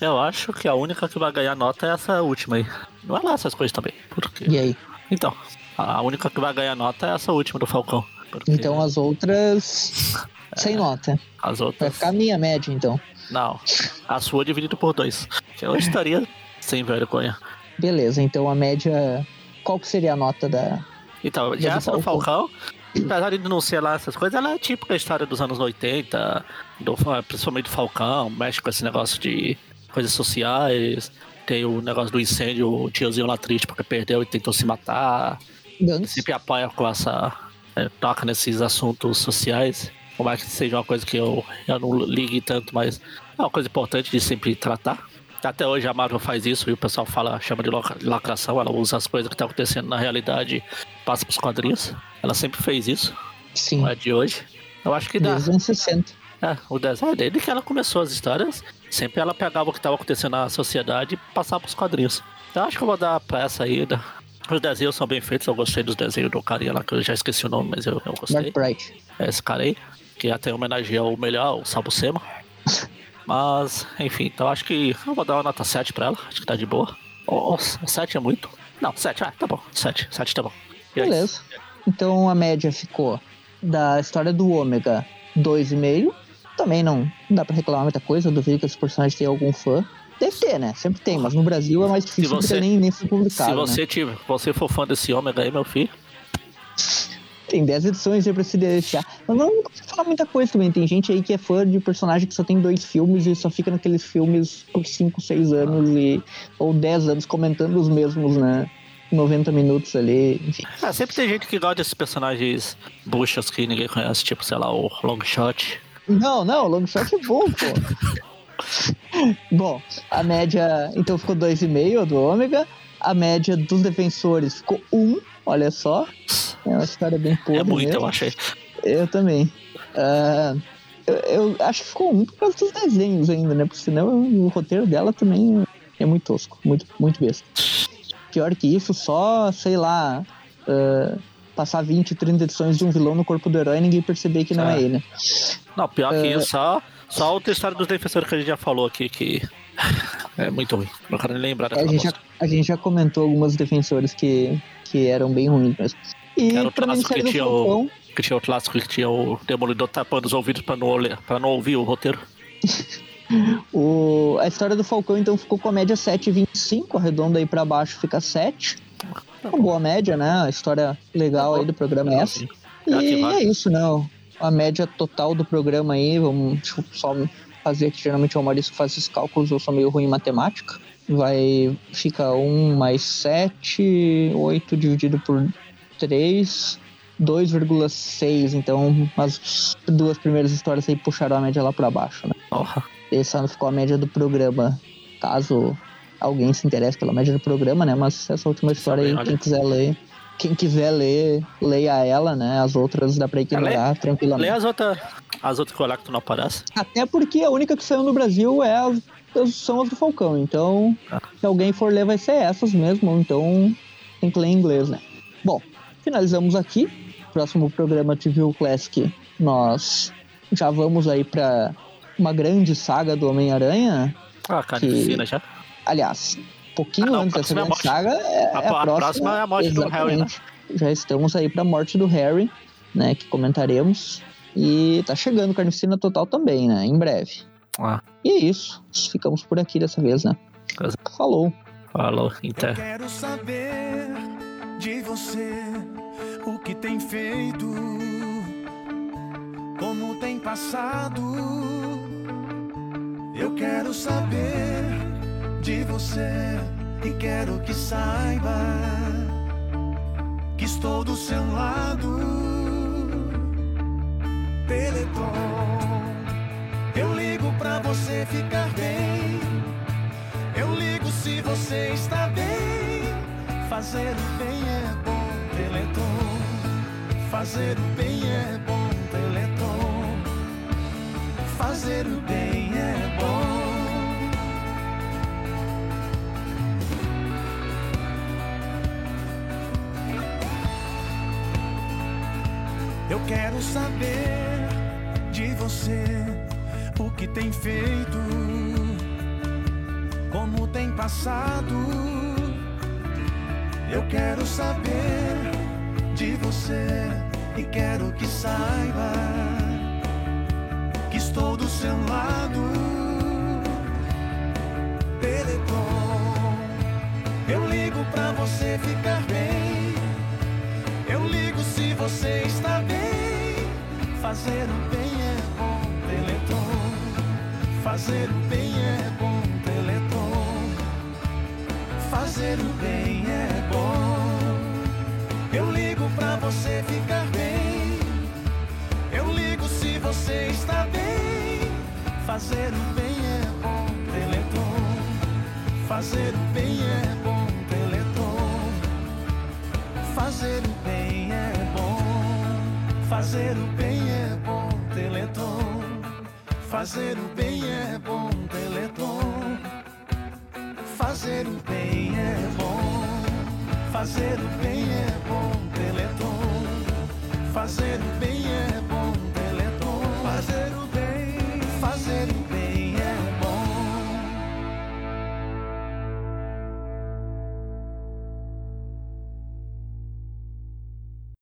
Eu acho que a única que vai ganhar nota é essa última aí. Não é lá essas coisas também. Porque... E aí? Então, a única que vai ganhar nota é essa última do Falcão. Porque... Então as outras. <laughs> É, sem nota. As outras. Vai ficar a minha média, então. Não. A sua dividido por dois. Eu estaria sem vergonha. Beleza, então a média. Qual que seria a nota da. Então, já do Falcão, apesar de não ser lá essas coisas, ela é típica história dos anos 80, do, principalmente do Falcão, mexe com esse negócio de coisas sociais. Tem o negócio do incêndio, o tiozinho lá triste porque perdeu e tentou se matar. Sempre apoia com essa. É, toca nesses assuntos sociais. Por mais que seja uma coisa que eu, eu não ligue tanto, mas é uma coisa importante de sempre tratar. Até hoje a Marvel faz isso e o pessoal fala, chama de lacração, ela usa as coisas que estão acontecendo na realidade passa pros quadrinhos. Ela sempre fez isso. Sim. Não é de hoje. Eu acho que dá. Desde anos 60. É, o desenho, é desde que ela começou as histórias, sempre ela pegava o que estava acontecendo na sociedade e passava pros quadrinhos. Então acho que eu vou dar pra essa aí. Os desenhos são bem feitos, eu gostei dos desenhos do carinha lá, que eu já esqueci o nome, mas eu, eu gostei. Mark Bright. É esse cara aí, que até homenageia o melhor, o Sabucema. <laughs> Mas, enfim, então acho que eu vou dar uma nota 7 pra ela. Acho que tá de boa. Nossa, 7 é muito. Não, 7, ah, tá bom. 7, 7 tá bom. E Beleza. Então a média ficou da história do Ômega 2,5. Também não dá pra reclamar muita coisa. Eu duvido que esse personagem tenha algum fã. Deve ter, né? Sempre tem, mas no Brasil é mais difícil você- porque nem, nem foi publicado. Se né? você, tiver, você for fã desse ômega aí, meu filho, Tem 10 edições aí pra se deixar. Mas não precisa falar muita coisa também. Tem gente aí que é fã de personagem que só tem dois filmes e só fica naqueles filmes por 5, 6 anos e, ou 10 anos comentando os mesmos, né? 90 minutos ali, enfim. Ah, sempre tem gente que gosta desses personagens buchas que ninguém conhece, tipo, sei lá, o Longshot. Não, não, o long shot é bom, pô. <laughs> bom, a média então ficou 2,5 do ômega. A média dos defensores ficou 1, olha só. É uma história bem podre É muito, mesmo. eu achei. Eu também. Ah, eu, eu acho que ficou um por causa dos desenhos ainda, né? Porque senão o roteiro dela também é muito tosco, muito, muito besta. Pior que isso, só, sei lá, ah, passar 20, 30 edições de um vilão no corpo do herói e ninguém perceber que não é, É. ele. Não, pior que É. isso, só, só outra história dos defensores que a gente já falou aqui, que é muito ruim. Não quero nem lembrar A daquela gente, já, a gente já comentou algumas defensores que, que eram bem ruins mesmo. E Era o clássico que tinha o- Que tinha o clássico que tinha o Demolidor tapando os ouvidos pra não, olhar, pra não ouvir o roteiro. <laughs> o, a história do Falcão então ficou com a média 7,25, arredonda aí pra baixo fica 7. Uma boa média, né? A história legal aí do programa é essa. E É isso, não. A média total do programa aí, vamos eu só fazer que geralmente o Maurício faz esses cálculos, eu sou meio ruim em matemática. Vai, fica 1 mais 7, 8 dividido por 3, 2,6. Então as duas primeiras histórias aí puxaram a média lá pra baixo, né? Porra. Essa ficou a média do programa, caso alguém se interesse pela média do programa, né? Mas essa última história aí, quem quiser ler, quem quiser ler, leia ela, né? As outras dá pra ignorar Lê tranquilamente. as outras. As outras que eu olhar que tu não aparece. Até porque a única que saiu no Brasil é as, são as do Falcão. Então, Ah. se alguém for ler, vai ser essas mesmo. Então, tem que ler em inglês, né? Bom, finalizamos aqui. Próximo programa TV Classic, nós já vamos aí pra uma grande saga do Homem-Aranha. Ah, carnificina já. Aliás, pouquinho Ah, não, antes dessa próxima é a grande morte. saga é, A- é a, a próxima, próxima é a morte do Harry, né? Já estamos aí pra morte do Harry, né? Que comentaremos. E tá chegando Carnificina Total também, né? Em breve. Ah, E é isso. Ficamos por aqui dessa vez, né? Falou. falou. Então. Quero saber de você o que tem feito, como tem passado. Eu quero saber de você e quero que saiba que estou do seu lado. Teleton, eu ligo pra você ficar bem. Eu ligo se você está bem. Fazer o bem é bom, Teleton. Fazer o bem é bom, Teleton. Fazer o bem é bom. Quero saber de você o que tem feito como tem passado. Eu quero saber de você e quero que saiba que estou do seu lado. Teleton, eu ligo pra você ficar bem. Eu ligo se você está bem. Fazer o bem é bom, Teleton. Fazer o bem é bom, Teleton. Fazer o bem é bom. Eu ligo pra você ficar bem. Eu ligo se você está bem. Fazer o bem é bom, Teleton. Fazer o bem é bom, Teleton. Fazer o bem é bom. Fazer o bem Fazer o bem é bom, Teleton. É Fazer o bem é bom. Fazer o bem é bom, Teleton. É Fazer o bem é bom, Teleton. É Fazer o